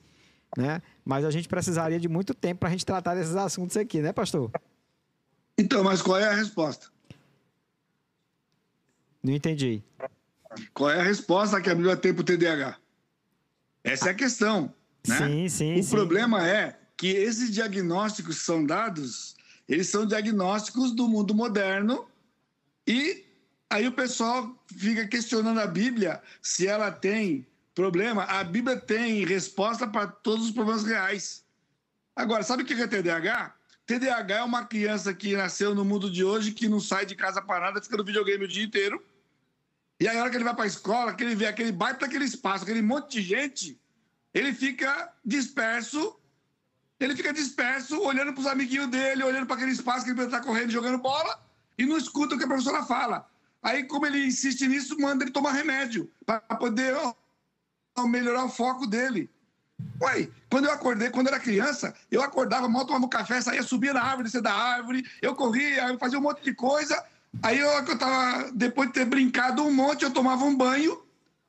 Né? Mas a gente precisaria de muito tempo para a gente tratar desses assuntos aqui, né, pastor? Então, mas qual é a resposta? Não entendi. Qual é a resposta que a Bíblia tem para o TDAH? Essa é a questão. Né? Sim, sim. O sim. problema é que esses diagnósticos são dados, eles são diagnósticos do mundo moderno e Aí o pessoal fica questionando a Bíblia se ela tem problema. A Bíblia tem resposta para todos os problemas reais. Agora, sabe o que é TDAH? TDAH é uma criança que nasceu no mundo de hoje, que não sai de casa para nada, fica no videogame o dia inteiro. E aí, a hora que ele vai para a escola, que ele vê aquele baita aquele espaço, aquele monte de gente, ele fica disperso. Ele fica disperso, olhando para os amiguinhos dele, olhando para aquele espaço que ele está correndo, jogando bola, e não escuta o que a professora fala. Aí, como ele insiste nisso, manda ele tomar remédio para poder ó, melhorar o foco dele. Ué, quando eu acordei, quando eu era criança, eu acordava, mal tomava um café, saía, subia na árvore, descia da árvore, eu corria, eu fazia um monte de coisa. Aí eu, eu tava, depois de ter brincado um monte, eu tomava um banho,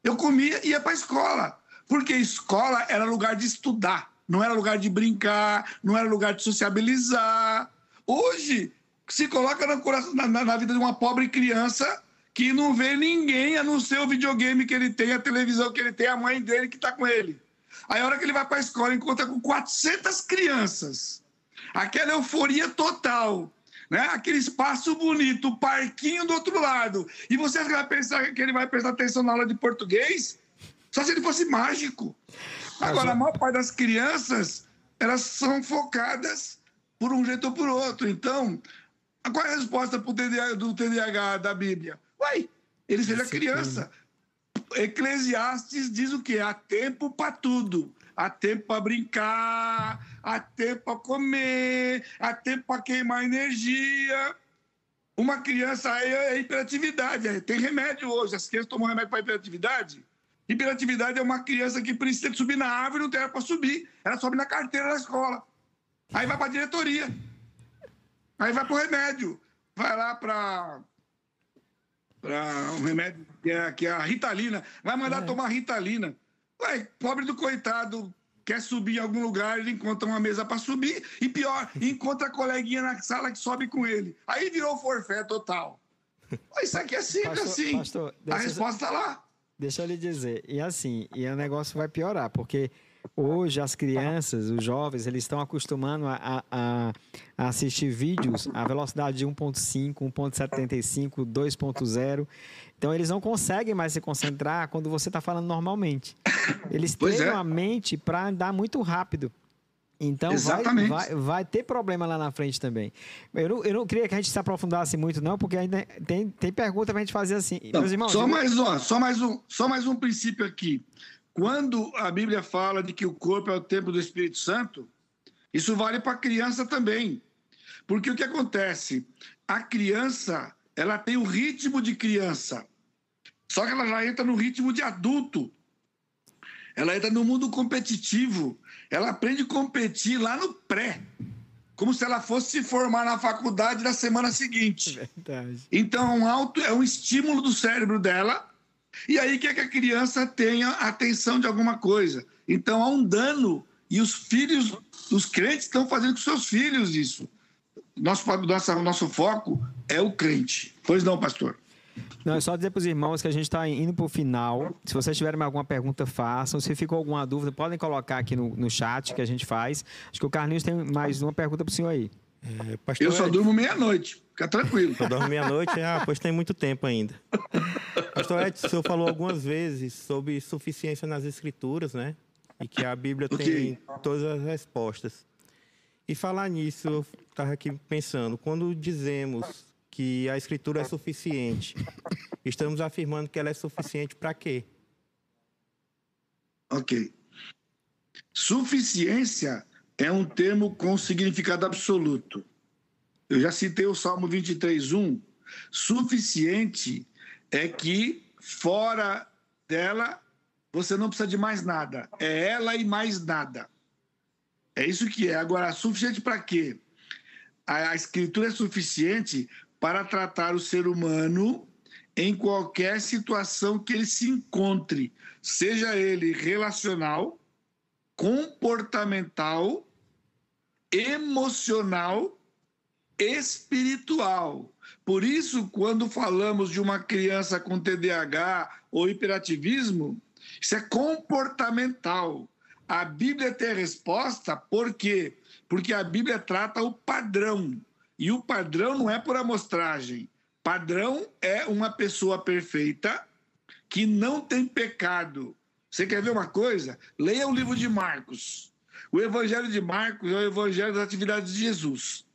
eu comia e ia para a escola. Porque escola era lugar de estudar, não era lugar de brincar, não era lugar de sociabilizar. Hoje, se coloca na, na, na, vida de uma pobre criança que não vê ninguém a não ser o videogame que ele tem, a televisão que ele tem, a mãe dele que está com ele. Aí a hora que ele vai para a escola, encontra com 400 crianças. Aquela euforia total. Né? Aquele espaço bonito, o parquinho do outro lado. E você vai pensar que ele vai prestar atenção na aula de português? Só se ele fosse mágico. Agora, a maior parte das crianças, elas são focadas por um jeito ou por outro. Então, qual é a resposta pro TDAH, do TDAH da Bíblia? Uai, ele seja criança. Eclesiastes diz o quê? Há tempo para tudo. Há tempo para brincar, há tempo para comer, há tempo para queimar energia. Uma criança é, é hiperatividade, é, tem remédio hoje. As crianças tomam remédio para hiperatividade. Hiperatividade é uma criança que precisa subir na árvore e não tem para subir. Ela sobe na carteira da escola. Aí vai para a diretoria. Aí vai para o remédio. Vai lá para para um remédio que é, que é a Ritalina. Vai mandar é. tomar Ritalina. Ué, pobre do coitado, quer subir em algum lugar, ele encontra uma mesa para subir e pior, encontra a coleguinha na sala que sobe com ele. Aí virou forfé total. Isso aqui é simples pastor, assim. Pastor, a resposta está lá. Deixa eu lhe dizer. E assim, e o negócio vai piorar, porque Hoje as crianças, os jovens, eles estão acostumando a, a, a assistir vídeos a velocidade de 1.5, 1.75, 2.0. Então eles não conseguem mais se concentrar quando você está falando normalmente. Eles treinam é. a mente para andar muito rápido. Então vai, vai, vai, ter problema lá na frente também. Eu não, eu não queria que a gente se aprofundasse muito, não, porque ainda tem, tem pergunta para a gente fazer assim. Não, Meus irmãos, só, mais, ó, só, mais um, só mais um princípio aqui. Quando a Bíblia fala de que o corpo é o templo do Espírito Santo, isso vale para a criança também. Porque o que acontece? A criança, ela tem o ritmo de criança. Só que ela já entra no ritmo de adulto. Ela entra no mundo competitivo. Ela aprende a competir lá no pré. Como se ela fosse se formar na faculdade na semana seguinte. Verdade. Então, é um, alto, é um estímulo do cérebro dela e aí quer que a criança tenha atenção de alguma coisa. Então há um dano e os filhos, os crentes estão fazendo com seus filhos isso. Nosso, nosso, nosso foco é o crente. Pois não, pastor? Não, é só dizer para os irmãos que a gente está indo para o final. Se vocês tiverem alguma pergunta, façam. Se ficou alguma dúvida, podem colocar aqui no, no chat que a gente faz. Acho que o Carlinhos tem mais uma pergunta para o senhor aí. É, eu só durmo meia-noite, fica tranquilo. Eu durmo meia-noite, ah, pois tem muito tempo ainda. Pastor Edson, o senhor falou algumas vezes sobre suficiência nas escrituras, né? E que a Bíblia okay. tem todas as respostas. E falar nisso, eu estava aqui pensando, quando dizemos que a escritura é suficiente, estamos afirmando que ela é suficiente para quê? Ok. Suficiência é um termo com significado absoluto. Eu já citei o Salmo 23:1. Suficiente é que fora dela você não precisa de mais nada. É ela e mais nada. É isso que é. Agora, suficiente para quê? A, a escritura é suficiente para tratar o ser humano em qualquer situação que ele se encontre, seja ele relacional, comportamental, emocional, espiritual. Por isso, quando falamos de uma criança com TDAH ou hiperativismo, isso é comportamental. A Bíblia tem a resposta, por quê? Porque a Bíblia trata o padrão. E o padrão não é por amostragem. Padrão é uma pessoa perfeita que não tem pecado. Você quer ver uma coisa? Leia o livro de Marcos. O Evangelho de Marcos é o Evangelho das atividades de Jesus.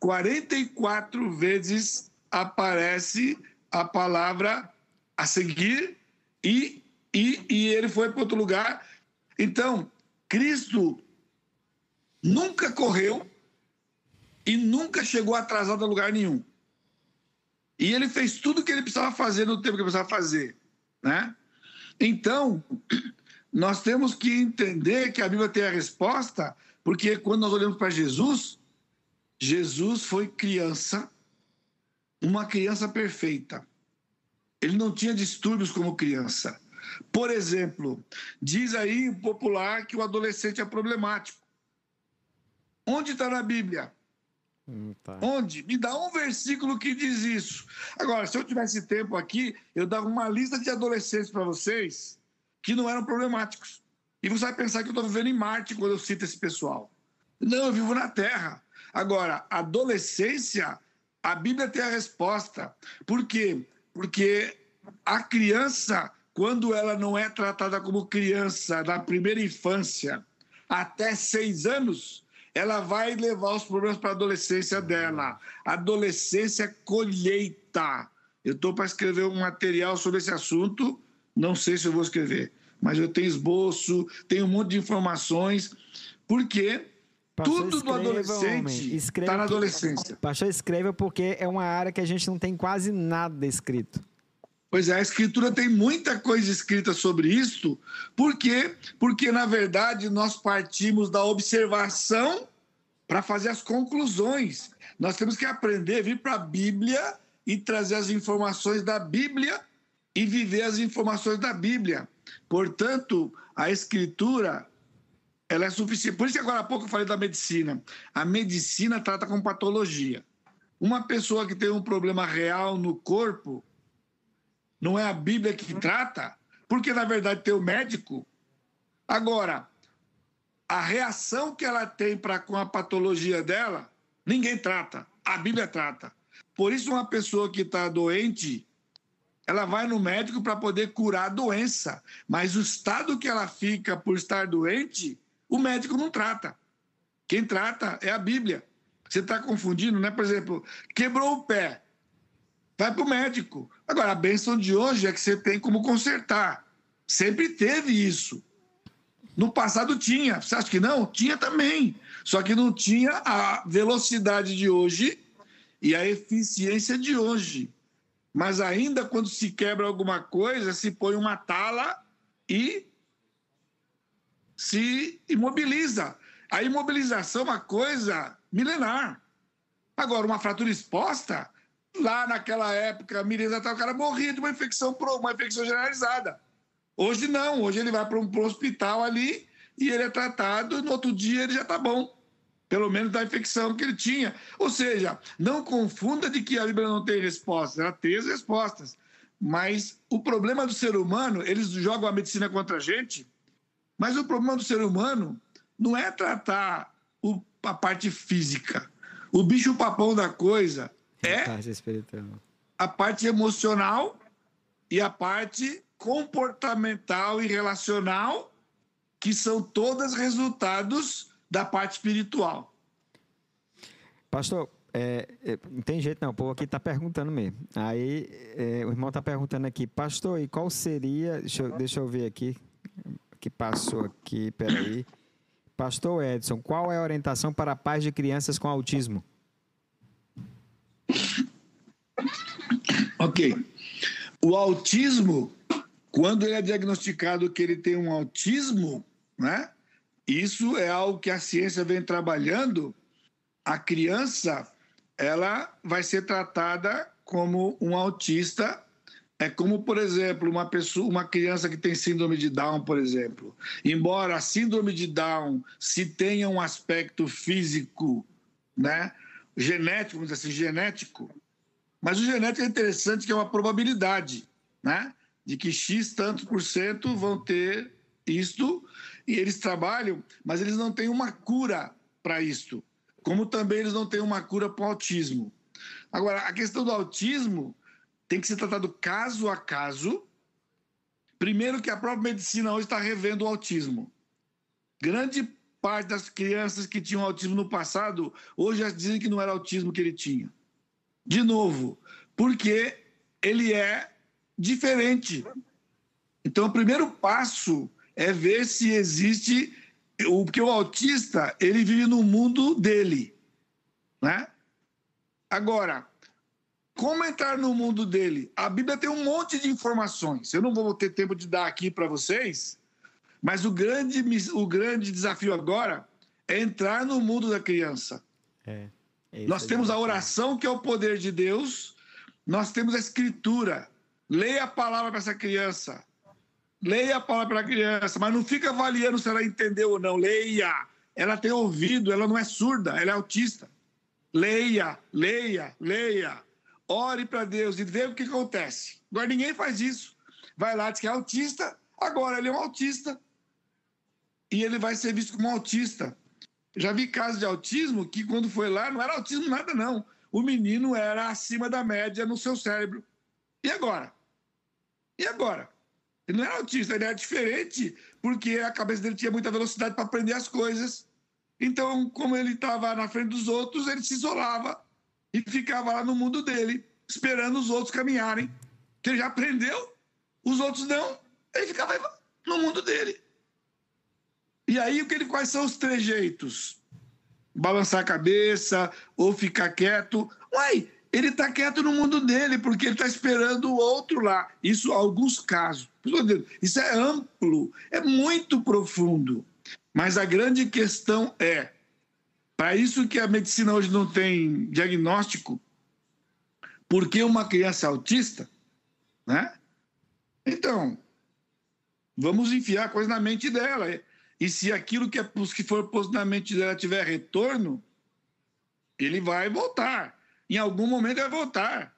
44 vezes aparece a palavra a seguir e, e, e ele foi para outro lugar. Então, Cristo nunca correu e nunca chegou atrasado a lugar nenhum. E ele fez tudo o que ele precisava fazer no tempo que ele precisava fazer, né? Então, nós temos que entender que a Bíblia tem a resposta, porque quando nós olhamos para Jesus, Jesus foi criança, uma criança perfeita. Ele não tinha distúrbios como criança. Por exemplo, diz aí popular que o adolescente é problemático. Onde está na Bíblia? Hum, tá. Onde? Me dá um versículo que diz isso. Agora, se eu tivesse tempo aqui, eu dava uma lista de adolescentes para vocês que não eram problemáticos. E você vai pensar que eu estou vivendo em Marte quando eu cito esse pessoal. Não, eu vivo na Terra. Agora, adolescência, a Bíblia tem a resposta. Por quê? Porque a criança, quando ela não é tratada como criança na primeira infância, até seis anos, ela vai levar os problemas para a adolescência dela. Adolescência colheita. Eu estou para escrever um material sobre esse assunto, não sei se eu vou escrever, mas eu tenho esboço, tenho um monte de informações, porque Pastor, tudo do adolescente está na adolescência. Pastor, escreva porque é uma área que a gente não tem quase nada escrito. Pois é, a escritura tem muita coisa escrita sobre isso. Por quê? Porque, na verdade, nós partimos da observação para fazer as conclusões. Nós temos que aprender, vir para a Bíblia e trazer as informações da Bíblia e viver as informações da Bíblia. Portanto, a escritura ela é suficiente. Por isso que agora há pouco eu falei da medicina. A medicina trata com patologia. Uma pessoa que tem um problema real no corpo, não é a Bíblia que trata, porque na verdade tem o médico. Agora, a reação que ela tem para com a patologia dela, ninguém trata, a Bíblia trata. Por isso, uma pessoa que está doente, ela vai no médico para poder curar a doença, mas o estado que ela fica por estar doente, o médico não trata. Quem trata é a Bíblia. Você está confundindo, né? Por exemplo, quebrou o pé vai para o médico. Agora, a benção de hoje é que você tem como consertar. Sempre teve isso. No passado tinha. Você acha que não? Tinha também. Só que não tinha a velocidade de hoje e a eficiência de hoje. Mas ainda quando se quebra alguma coisa, se põe uma tala e se imobiliza. A imobilização é uma coisa milenar. Agora, uma fratura exposta, lá naquela época, Mireza o cara morria de uma infecção, uma infecção generalizada. Hoje não, hoje ele vai para um, hospital ali e ele é tratado, e no outro dia ele já está bom. pelo menos da infecção que ele tinha. Ou seja, não confunda de que a Bíblia não tem respostas, ela tem as respostas. Mas o problema do ser humano, eles jogam a medicina contra a gente, mas o problema do ser humano não é tratar o, a parte física. O bicho-papão da coisa é a parte emocional e a parte comportamental e relacional, que são todas resultados da parte espiritual. Pastor, é, é, não tem jeito não, o povo aqui está perguntando mesmo. Aí é, o irmão está perguntando aqui, pastor, e qual seria. Deixa eu, deixa eu ver aqui, que passou aqui, peraí. Pastor Edson, qual é a orientação para pais de crianças com autismo? Ok. O autismo, quando ele é diagnosticado que ele tem um autismo, né? Isso é algo que a ciência vem trabalhando. A criança, ela vai ser tratada como um autista. É como, por exemplo, uma pessoa, uma criança que tem síndrome de Down, por exemplo. Embora a síndrome de Down se tenha um aspecto físico, né, genético, vamos dizer assim, genético, mas o genético é interessante que é uma probabilidade, né, de que X tantos por cento vão ter isto e eles trabalham, mas eles não têm uma cura para isto, como também eles não têm uma cura para o autismo. Agora, a questão do autismo tem que ser tratado caso a caso. Primeiro que a própria medicina hoje está revendo o autismo. Grande parte das crianças que tinham autismo no passado, hoje já dizem que não era autismo que ele tinha. De novo, porque ele é diferente. Então, o primeiro passo é ver se existe o porque o autista ele vive no mundo dele, né? Agora, como entrar no mundo dele? A Bíblia tem um monte de informações. Eu não vou ter tempo de dar aqui para vocês, mas o grande, o grande desafio agora é entrar no mundo da criança. É, nós temos a oração, que é o poder de Deus, nós temos a escritura. Leia a palavra para essa criança. Leia a palavra para a criança, mas não fica avaliando se ela entendeu ou não. Leia. Ela tem ouvido, ela não é surda, ela é autista. Leia, leia, leia. Ore para Deus e vê o que acontece. Agora ninguém faz isso. Vai lá, diz que é autista, agora ele é um autista. E ele vai ser visto como autista. Já vi casos de autismo que, quando foi lá, não era autismo nada, não. O menino era acima da média no seu cérebro. E agora? E agora? Ele não era autista, ele era diferente, porque a cabeça dele tinha muita velocidade para aprender as coisas. Então, como ele estava na frente dos outros, ele se isolava e ficava lá no mundo dele, esperando os outros caminharem. Que ele já aprendeu, os outros não, ele ficava no mundo dele. E aí, o que ele, quais são os trejeitos? Balançar a cabeça ou ficar quieto. Uai, ele está quieto no mundo dele, porque ele está esperando o outro lá. Isso, alguns casos. Isso é amplo, é muito profundo. Mas a grande questão é: para isso que a medicina hoje não tem diagnóstico, por que uma criança autista, né? Então, vamos enfiar coisa na mente dela. E se aquilo que, é, que for posto na mente dela tiver retorno, ele vai voltar. Em algum momento vai voltar.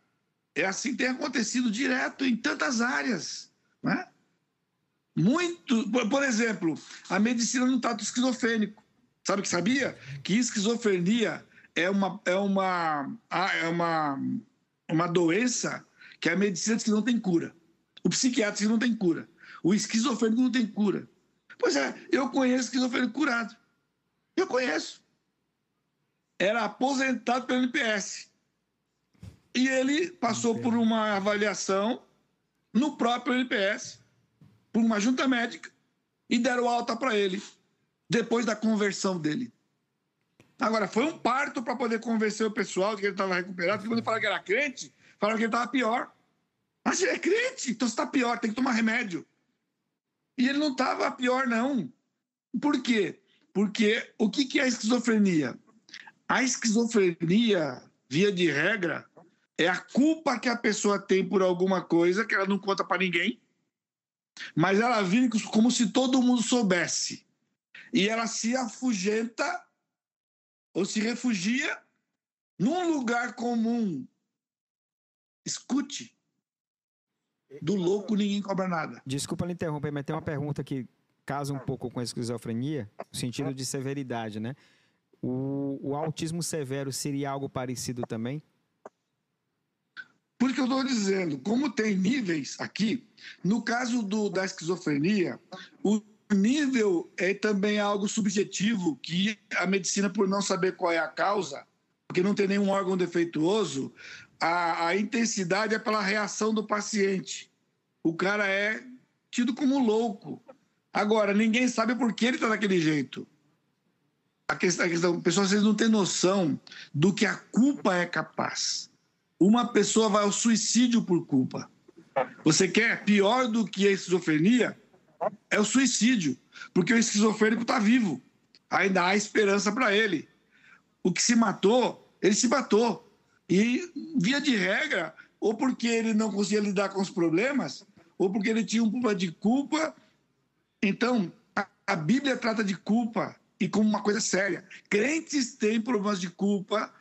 É assim que tem acontecido direto em tantas áreas. Né? Muito. Por exemplo, a medicina não trata o esquizofrênico. Sabe que sabia? Que esquizofrenia é uma, é uma, é uma, uma doença que a medicina diz que não tem cura. O psiquiatra diz que não tem cura. O esquizofrênico não tem cura. Pois é, eu conheço esquizofrênico curado. Eu conheço. Era aposentado pelo NPS. E ele passou por uma avaliação no próprio NPS, por uma junta médica, e deram alta para ele, depois da conversão dele. Agora, foi um parto para poder convencer o pessoal de que ele estava recuperado, porque quando falava que era crente, falaram que ele estava pior. Mas ele é crente, então você está pior, tem que tomar remédio. E ele não estava pior, não. Por quê? Porque o que é a esquizofrenia? A esquizofrenia, via de regra, é a culpa que a pessoa tem por alguma coisa que ela não conta para ninguém, mas ela vive como se todo mundo soubesse. E ela se afugenta ou se refugia num lugar comum. Escute. Do louco ninguém cobra nada. Desculpa lhe interromper, mas tem uma pergunta que casa um pouco com a esquizofrenia, no sentido de severidade, né? O, o autismo severo seria algo parecido também? Por que eu estou dizendo, como tem níveis aqui, no caso do, da esquizofrenia, o nível é também algo subjetivo que a medicina, por não saber qual é a causa, porque não tem nenhum órgão defeituoso, a, a intensidade é pela reação do paciente. O cara é tido como louco. Agora, ninguém sabe por que ele está daquele jeito. A questão, a questão, pessoal, vocês não têm noção do que a culpa é capaz. Uma pessoa vai ao suicídio por culpa. Você quer pior do que a esquizofrenia? É o suicídio, porque o esquizofrênico está vivo. Ainda há esperança para ele. O que se matou, ele se matou. E, via de regra, ou porque ele não conseguia lidar com os problemas, ou porque ele tinha um problema de culpa. Então, a, a Bíblia trata de culpa e como uma coisa séria. Crentes têm problemas de culpa,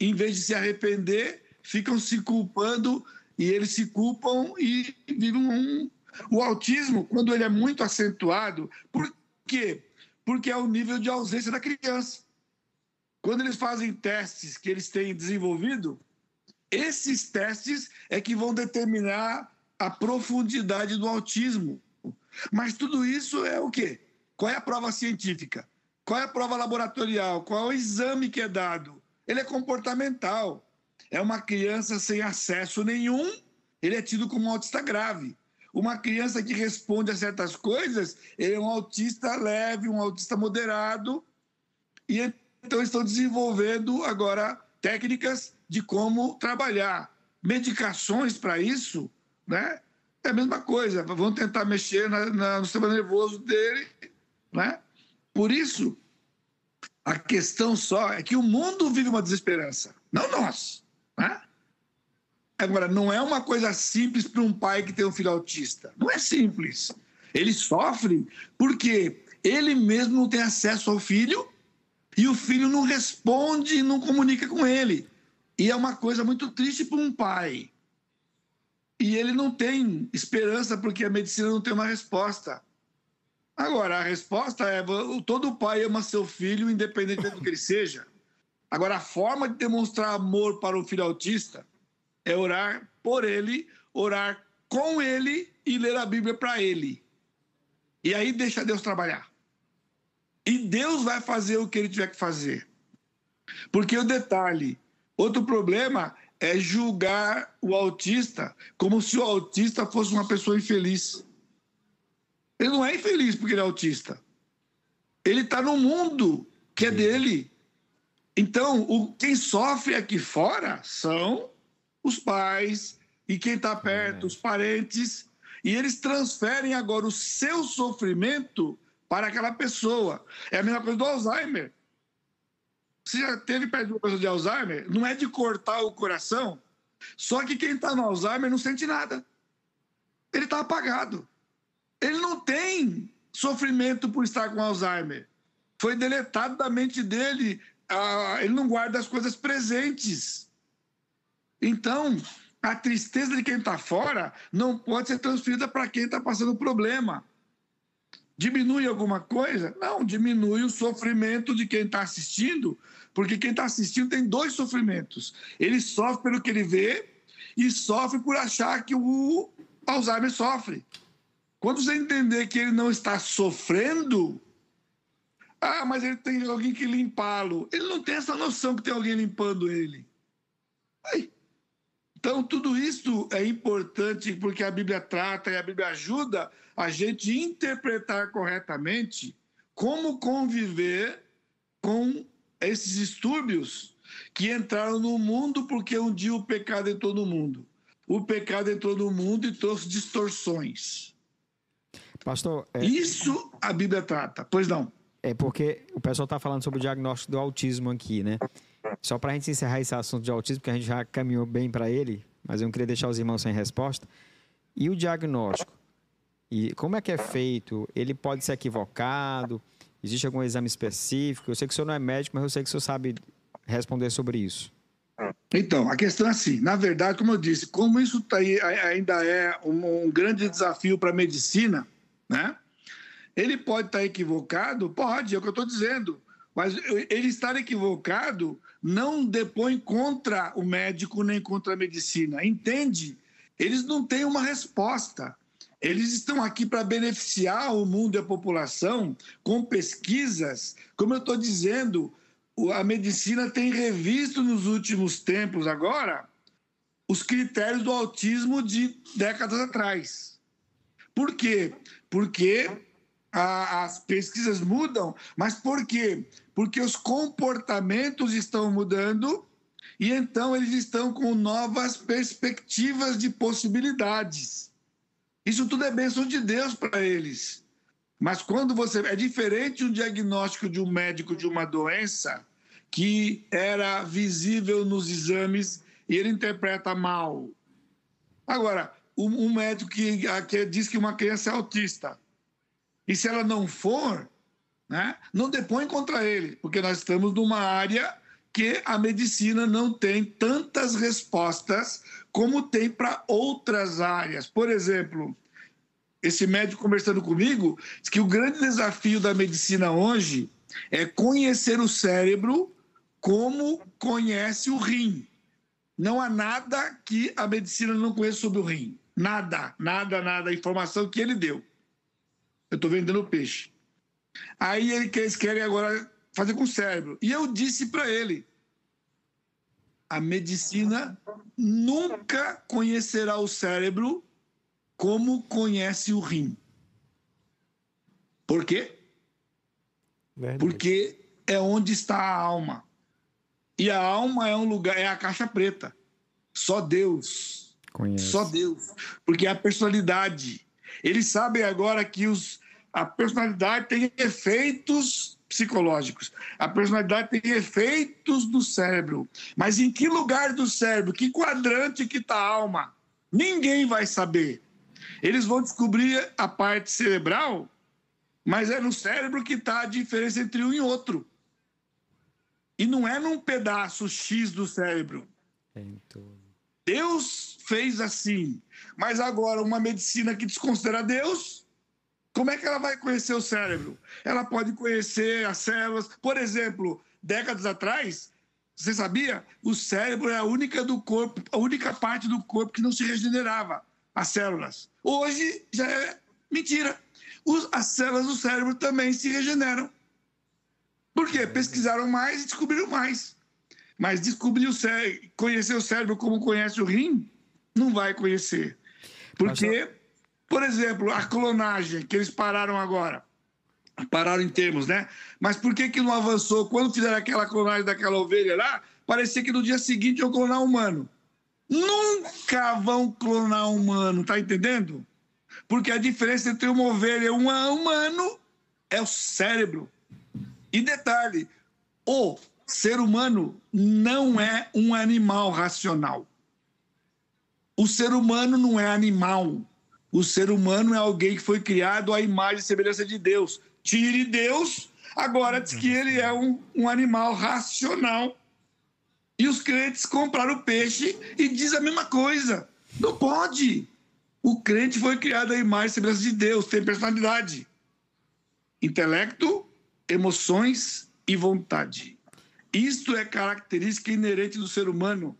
em vez de se arrepender, ficam se culpando e eles se culpam e vivem um. O autismo, quando ele é muito acentuado, por quê? Porque é o nível de ausência da criança. Quando eles fazem testes que eles têm desenvolvido, esses testes é que vão determinar a profundidade do autismo. Mas tudo isso é o quê? Qual é a prova científica? Qual é a prova laboratorial? Qual é o exame que é dado? Ele é comportamental. É uma criança sem acesso nenhum, ele é tido como um autista grave. Uma criança que responde a certas coisas, ele é um autista leve, um autista moderado. E então estão desenvolvendo agora técnicas de como trabalhar. Medicações para isso, né? É a mesma coisa. Vão tentar mexer na, na, no sistema nervoso dele, né? Por isso, a questão só é que o mundo vive uma desesperança, não nós. Né? Agora, não é uma coisa simples para um pai que tem um filho autista. Não é simples. Ele sofre porque ele mesmo não tem acesso ao filho e o filho não responde, não comunica com ele. E é uma coisa muito triste para um pai. E ele não tem esperança porque a medicina não tem uma resposta. Agora, a resposta é: todo pai ama seu filho, independente do que ele seja. Agora, a forma de demonstrar amor para o filho autista é orar por ele, orar com ele e ler a Bíblia para ele. E aí deixa Deus trabalhar. E Deus vai fazer o que ele tiver que fazer. Porque o detalhe, outro problema é julgar o autista como se o autista fosse uma pessoa infeliz. Ele não é infeliz porque ele é autista. Ele está no mundo que é dele. Então, o, quem sofre aqui fora são os pais e quem está perto, é. os parentes. E eles transferem agora o seu sofrimento para aquela pessoa. É a mesma coisa do Alzheimer. Você já teve perto de uma pessoa de Alzheimer? Não é de cortar o coração. Só que quem está no Alzheimer não sente nada. Ele está apagado. Ele não tem sofrimento por estar com Alzheimer. Foi deletado da mente dele. Ah, ele não guarda as coisas presentes. Então, a tristeza de quem está fora não pode ser transferida para quem está passando problema. Diminui alguma coisa? Não, diminui o sofrimento de quem está assistindo, porque quem está assistindo tem dois sofrimentos. Ele sofre pelo que ele vê e sofre por achar que o Alzheimer sofre. Quando você entender que ele não está sofrendo, ah, mas ele tem alguém que limpá-lo. Ele não tem essa noção que tem alguém limpando ele. Aí. Então, tudo isso é importante porque a Bíblia trata e a Bíblia ajuda a gente interpretar corretamente como conviver com esses distúrbios que entraram no mundo porque um dia o pecado entrou no mundo. O pecado entrou no mundo e trouxe distorções. Pastor. É... Isso a Bíblia trata, pois não. É porque o pessoal está falando sobre o diagnóstico do autismo aqui, né? Só para a gente encerrar esse assunto de autismo, que a gente já caminhou bem para ele, mas eu não queria deixar os irmãos sem resposta. E o diagnóstico? E como é que é feito? Ele pode ser equivocado? Existe algum exame específico? Eu sei que o senhor não é médico, mas eu sei que o senhor sabe responder sobre isso. Então, a questão é assim: na verdade, como eu disse, como isso tá aí, ainda é um, um grande desafio para a medicina, né? Ele pode estar tá equivocado? Pode, é o que eu estou dizendo. Mas ele estar equivocado não depõe contra o médico nem contra a medicina. Entende? Eles não têm uma resposta. Eles estão aqui para beneficiar o mundo e a população com pesquisas. Como eu estou dizendo, a medicina tem revisto nos últimos tempos agora os critérios do autismo de décadas atrás. Por quê? Porque a, as pesquisas mudam, mas por quê? Porque os comportamentos estão mudando e então eles estão com novas perspectivas de possibilidades. Isso tudo é bênção de Deus para eles. Mas quando você. É diferente um diagnóstico de um médico de uma doença que era visível nos exames e ele interpreta mal. Agora, um, médico que, que diz que uma criança é autista e se ela não for, né, não depõe contra ele, porque nós estamos numa área que a medicina não tem tantas respostas como tem para outras áreas. Por exemplo, esse médico conversando comigo diz que o grande desafio da medicina hoje é conhecer o cérebro como conhece o rim. Não há nada que a medicina não conheça sobre o rim. Nada, nada, nada. A informação que ele deu. Eu estou vendendo peixe. Aí eles querem agora fazer com o cérebro. E eu disse para ele: a medicina nunca conhecerá o cérebro como conhece o rim. Por quê? Verdade. Porque é onde está a alma. E a alma é um lugar, é a caixa preta. Só Deus. Conhece. Só Deus. Porque é a personalidade. Eles sabem agora que os, a personalidade tem efeitos psicológicos. A personalidade tem efeitos do cérebro. Mas em que lugar do cérebro? Que quadrante que está a alma? Ninguém vai saber. Eles vão descobrir a parte cerebral, mas é no cérebro que está a diferença entre um e outro. E não é num pedaço X do cérebro. Deus fez assim. Mas agora, uma medicina que desconsidera Deus, como é que ela vai conhecer o cérebro? Ela pode conhecer as células. Por exemplo, décadas atrás, você sabia? O cérebro é a única do corpo, a única parte do corpo que não se regenerava, as células. Hoje já é mentira. as células do cérebro também se regeneram. Por quê? Pesquisaram mais e descobriram mais. Mas descobrir o cérebro, conhecer o cérebro como conhece o rim, não vai conhecer. Porque, por exemplo, a clonagem que eles pararam agora, pararam em termos, né? Mas por que, que não avançou? Quando fizeram aquela clonagem daquela ovelha lá, parecia que no dia seguinte iam clonar humano. Nunca vão clonar humano, tá entendendo? Porque a diferença entre uma ovelha e um humano é o cérebro. E detalhe: o ser humano não é um animal racional. O ser humano não é animal. O ser humano é alguém que foi criado à imagem e semelhança de Deus. Tire Deus, agora diz que ele é um, um animal racional. E os crentes compraram peixe e diz a mesma coisa. Não pode. O crente foi criado à imagem e semelhança de Deus, tem personalidade. Intelecto, emoções e vontade. Isto é característica inerente do ser humano.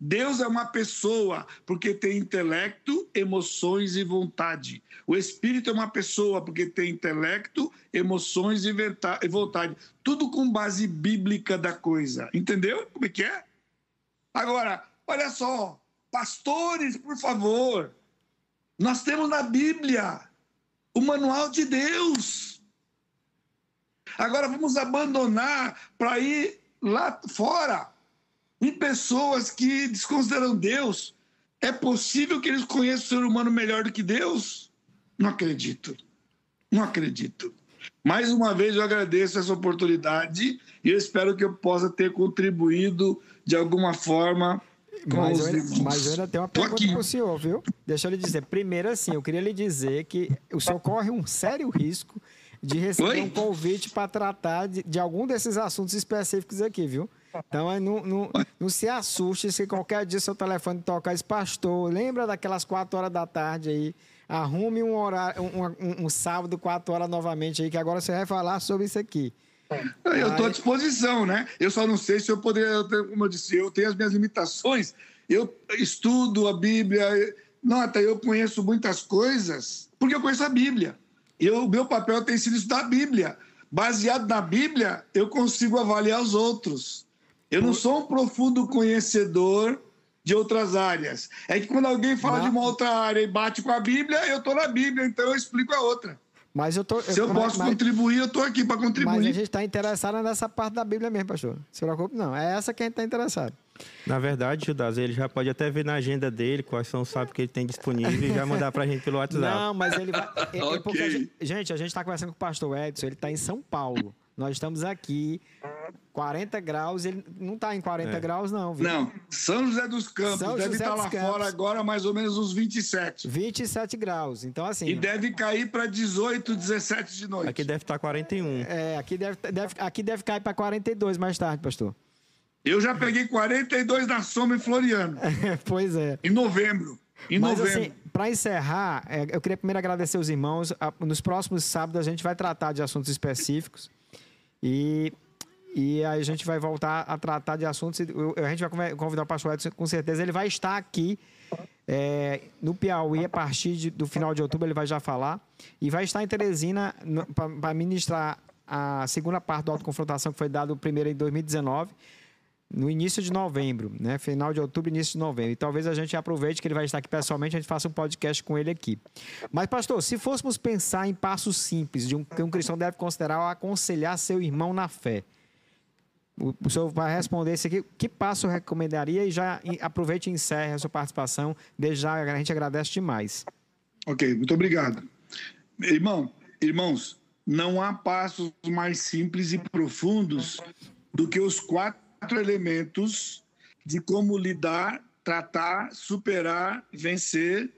Deus é uma pessoa porque tem intelecto, emoções e vontade. O Espírito é uma pessoa porque tem intelecto, emoções e vontade. Tudo com base bíblica da coisa. Entendeu como é que é? Agora, olha só, pastores, por favor. Nós temos na Bíblia o manual de Deus. Agora vamos abandonar para ir lá fora em pessoas que desconsideram Deus. É possível que eles conheçam o ser humano melhor do que Deus? Não acredito. Não acredito. Mais uma vez eu agradeço essa oportunidade e eu espero que eu possa ter contribuído de alguma forma mas, eu, ainda, mas eu ainda tenho uma pergunta para o senhor, viu? Deixa eu lhe dizer. Primeiro, assim, eu queria lhe dizer que o senhor corre um sério risco de receber Oi? um convite para tratar de, de, algum desses assuntos específicos aqui, viu? Então, não, não, não se assuste se qualquer dia seu telefone tocar esse pastor. Lembra daquelas quatro horas da tarde aí? Arrume um, horário, um, um, um sábado, quatro horas novamente aí, que agora você vai falar sobre isso aqui. Eu estou à disposição, né? Eu só não sei se eu poderia, como eu disse, eu tenho as minhas limitações. Eu estudo a Bíblia. Nota, eu conheço muitas coisas porque eu conheço a Bíblia. O meu papel tem sido estudar a Bíblia. Baseado na Bíblia, eu consigo avaliar os outros. Eu não sou um profundo conhecedor de outras áreas. É que quando alguém fala não. de uma outra área e bate com a Bíblia, eu estou na Bíblia, então eu explico a outra. Mas eu tô, Se eu, eu posso mas, contribuir, eu estou aqui para contribuir. Mas a gente está interessado nessa parte da Bíblia mesmo, pastor. Não se preocupe, não. É essa que a gente está interessado. Na verdade, Judas, ele já pode até ver na agenda dele quais são os sábios que ele tem disponível e já mandar para a gente pelo WhatsApp. Não, mas ele vai. É, okay. porque a gente, gente, a gente está conversando com o pastor Edson, ele está em São Paulo. Nós estamos aqui, 40 graus, ele não está em 40 é. graus, não. Viu? Não, São José dos Campos São deve José estar lá Campos. fora agora mais ou menos uns 27. 27 graus, então assim... E deve cair para 18, 17 de noite. Aqui deve estar 41. É, aqui deve, deve, aqui deve cair para 42 mais tarde, pastor. Eu já peguei 42 na Soma em Floriano. pois é. Em novembro. Em Mas, novembro. Assim, para encerrar, é, eu queria primeiro agradecer os irmãos. Nos próximos sábados a gente vai tratar de assuntos específicos. E, e a gente vai voltar a tratar de assuntos. A gente vai convidar o pastor Edson, com certeza. Ele vai estar aqui é, no Piauí a partir de, do final de outubro, ele vai já falar. E vai estar em Teresina para ministrar a segunda parte da autoconfrontação, que foi dado primeiro em 2019 no início de novembro, né? Final de outubro, início de novembro. E talvez a gente aproveite que ele vai estar aqui pessoalmente, a gente faça um podcast com ele aqui. Mas, pastor, se fôssemos pensar em passos simples de um, que um cristão deve considerar ao aconselhar seu irmão na fé, o, o senhor vai responder isso aqui. Que passo recomendaria? E já aproveite e encerre a sua participação. Desde já a gente agradece demais. Ok, muito obrigado. Irmão, irmãos, não há passos mais simples e profundos do que os quatro quatro elementos de como lidar, tratar, superar, vencer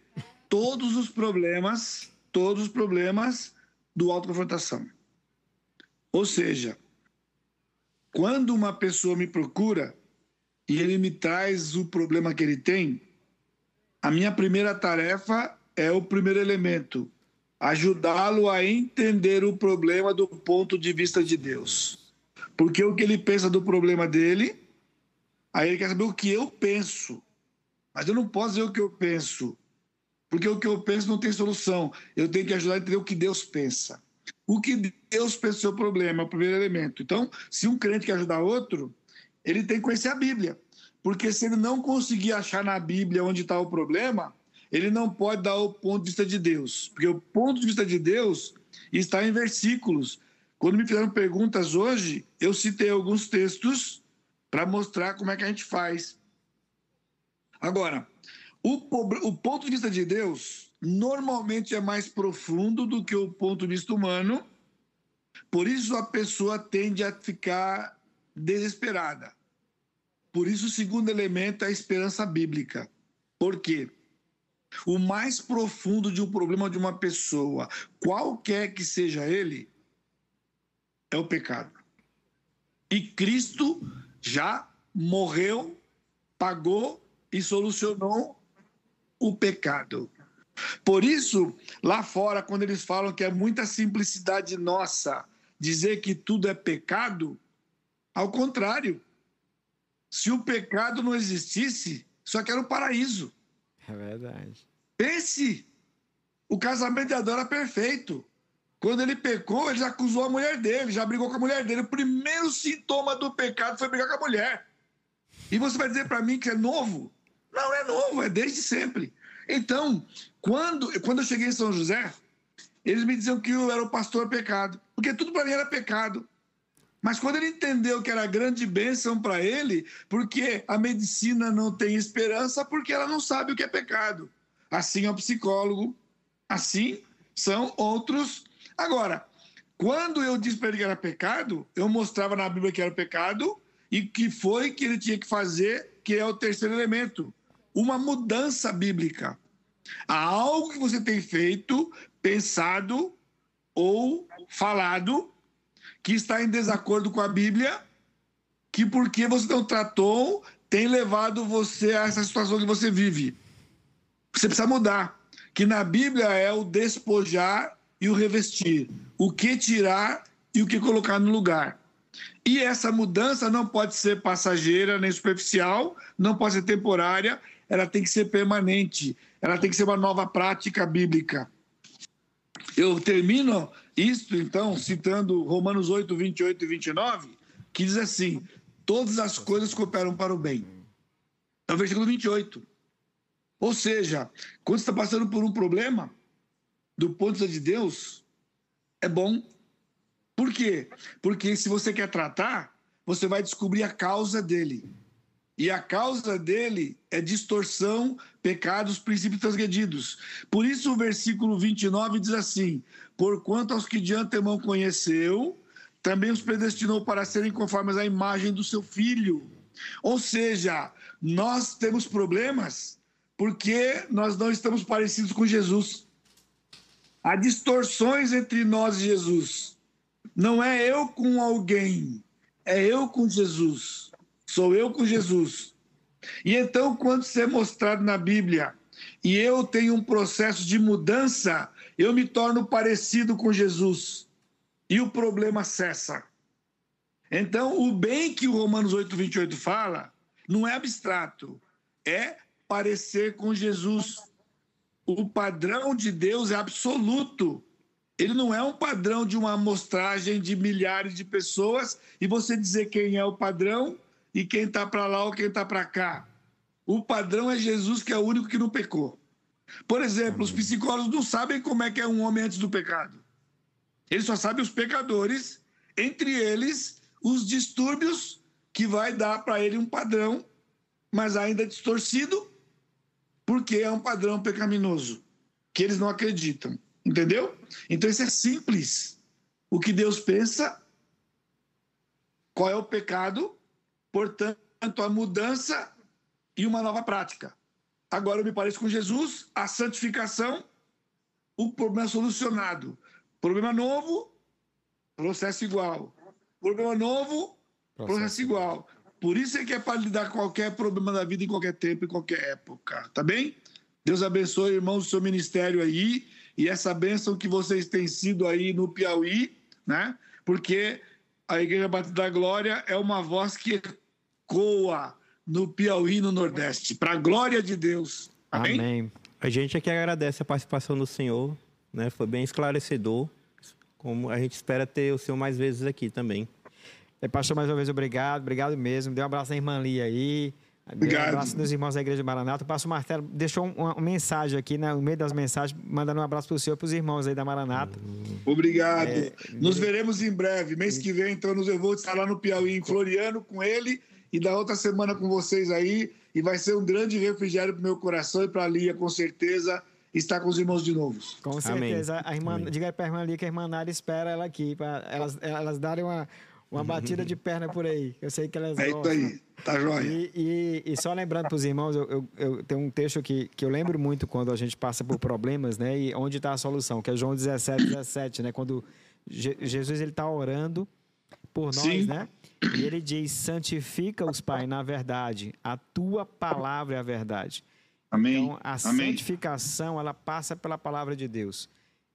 todos os problemas, todos os problemas do autoconfrontação. Ou seja, quando uma pessoa me procura e ele me traz o problema que ele tem, a minha primeira tarefa é o primeiro elemento, ajudá-lo a entender o problema do ponto de vista de Deus. Porque o que ele pensa do problema dele, aí ele quer saber o que eu penso. Mas eu não posso dizer o que eu penso, porque o que eu penso não tem solução. Eu tenho que ajudar a entender o que Deus pensa. O que Deus pensa do seu problema é o primeiro elemento. Então, se um crente quer ajudar outro, ele tem que conhecer a Bíblia. Porque se ele não conseguir achar na Bíblia onde está o problema, ele não pode dar o ponto de vista de Deus. Porque o ponto de vista de Deus está em versículos quando me fizeram perguntas hoje, eu citei alguns textos para mostrar como é que a gente faz. Agora, o, o, ponto de vista de Deus normalmente é mais profundo do que o ponto de vista humano, por isso a pessoa tende a ficar desesperada. Por isso, o segundo elemento é a esperança bíblica. Por quê? O mais profundo de um problema de uma pessoa, qualquer que seja ele, é o pecado. E Cristo já morreu, pagou e solucionou o pecado. Por isso, lá fora, quando eles falam que é muita simplicidade nossa dizer que tudo é pecado, ao contrário. Se o pecado não existisse, só que era o paraíso. É verdade. Pense, o casamento de Adão era perfeito. Quando ele pecou, ele já acusou a mulher dele, já brigou com a mulher dele. O primeiro sintoma do pecado foi brigar com a mulher. E você vai dizer para mim que é novo? Não é novo, é desde sempre. Então, quando, quando eu cheguei em São José, eles me diziam que eu era o pastor pecado, porque tudo para mim era pecado. Mas quando ele entendeu que era grande bênção para ele, porque a medicina não tem esperança, porque ela não sabe o que é pecado. Assim é o psicólogo, assim são outros Agora, quando eu disse para ele que era pecado, eu mostrava na Bíblia que era pecado e que foi que ele tinha que fazer, que é o terceiro elemento, uma mudança bíblica. Há algo que você tem feito, pensado ou falado que está em desacordo com a Bíblia, que porque você não tratou tem levado você a essa situação que você vive. Você precisa mudar. Que na Bíblia é o despojar e o revestir, o que tirar e o que colocar no lugar. E essa mudança não pode ser passageira nem superficial, não pode ser temporária, ela tem que ser permanente, ela tem que ser uma nova prática bíblica. Eu termino isto, então, citando Romanos 8, 28 e 29, que diz assim: todas as coisas cooperam para o bem. É o versículo 28. Ou seja, quando você está passando por um problema, do ponto de vista de Deus, é bom. Por quê? Porque se você quer tratar, você vai descobrir a causa dele. E a causa dele é distorção, pecados, princípios transgredidos. Por isso o versículo 29 diz assim: Porquanto aos que de antemão conheceu, também os predestinou para serem conformes à imagem do seu filho. Ou seja, nós temos problemas porque nós não estamos parecidos com Jesus. Há distorções entre nós e Jesus. Não é eu com alguém, é eu com Jesus. Sou eu com Jesus. E então, quando isso é mostrado na Bíblia e eu tenho um processo de mudança, eu me torno parecido com Jesus e o problema cessa. Então, o bem que o Romanos 8, 28 fala não é abstrato, é parecer com Jesus. O padrão de Deus é absoluto. Ele não é um padrão de uma amostragem de milhares de pessoas e você dizer quem é o padrão e quem está para lá ou quem está para cá. O padrão é Jesus, que é o único que não pecou. Por exemplo, os psicólogos não sabem como é que é um homem antes do pecado. Ele só sabe os pecadores, entre eles os distúrbios que vai dar para ele um padrão, mas ainda distorcido, porque é um padrão pecaminoso, que eles não acreditam. Entendeu? Então isso é simples. O que Deus pensa, qual é o pecado, portanto, a mudança e uma nova prática. Agora eu me pareço com Jesus, a santificação, o problema solucionado. Problema novo, processo igual. Problema novo, processo, processo igual. Por isso é que é para lidar com qualquer problema da vida em qualquer tempo, em qualquer época. Tá bem? Deus abençoe, irmãos, o seu ministério aí e essa bênção que vocês têm sido aí no Piauí, né? Porque a Igreja Batista da Glória é uma voz que ecoa no Piauí no Nordeste, para a glória de Deus. Amém? Amém? A gente aqui agradece a participação do Senhor né? Foi bem esclarecedor, como a gente espera ter o senhor mais vezes aqui também. É, pastor, mais uma vez, obrigado, obrigado mesmo. Dê um abraço à irmã Lia aí. Obrigado. Um abraço dos irmãos da Igreja de Maranata. O pastor Martelo deixou uma, mensagem aqui, né, no meio das mensagens, mandando um abraço para o senhor e para os irmãos aí da Maranata. Obrigado. É, nos veremos em breve. Mês que vem, então, eu vou estar lá no Piauí, em Floriano, com ele, e da outra semana com vocês aí. E vai ser um grande refrigério para o meu coração e para a Lia, com certeza estar com os irmãos de novo. Com certeza. Amém. A irmã, Amém. diga para a irmã ali que a irmã Nara espera ela aqui, para elas, elas darem uma, uma batida de perna por aí. Eu sei que elas É isso aí, tá joia. E, e, e só lembrando para os irmãos, eu, eu, eu, tenho um texto que, que eu lembro muito quando a gente passa por problemas, né? E onde está a solução, que é João 17, 17, né? Quando Je Jesus ele está orando por nós, Sim. né? E ele diz: santifica-os, Pai, na verdade. A tua palavra é a verdade. Amém. Então, a Amém. santificação, ela passa pela palavra de Deus.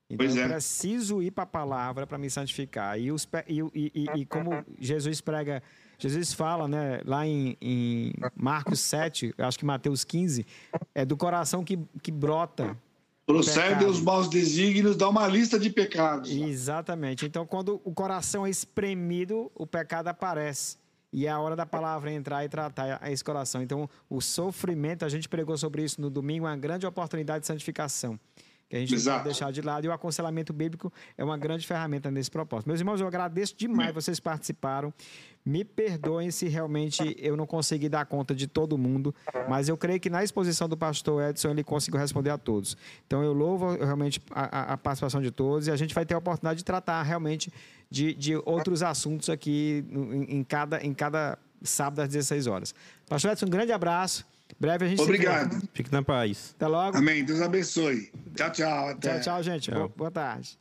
Então, pois eu é. preciso ir para a palavra para me santificar. E, os, e, e, e, como Jesus prega, Jesus fala, né, lá em, em Marcos 7, acho que Mateus 15, é do coração que, que brota Procede os maus desígnios, dá uma lista de pecados. Exatamente. Então, quando o coração é espremido, o pecado aparece. E é a hora da palavra entrar e tratar esse coração. Então, o sofrimento, a gente pregou sobre isso no domingo, é uma grande oportunidade de santificação que a gente Exato. não pode deixar de lado. E o aconselhamento bíblico é uma grande ferramenta nesse propósito. Meus irmãos, eu agradeço demais vocês participaram. Me perdoem se realmente eu não consegui dar conta de todo mundo, mas eu creio que na exposição do pastor Edson ele conseguiu responder a todos. Então eu louvo realmente a, a participação de todos e a gente vai ter a oportunidade de tratar realmente de, de outros assuntos aqui em, em, cada, em cada sábado às 16 horas. Pastor Edson, um grande abraço. Breve a gente Obrigado. Fique na paz. Até logo. Amém. Deus abençoe. Tchau, tchau. Até. Tchau, tchau, gente. Tchau. Boa, boa tarde.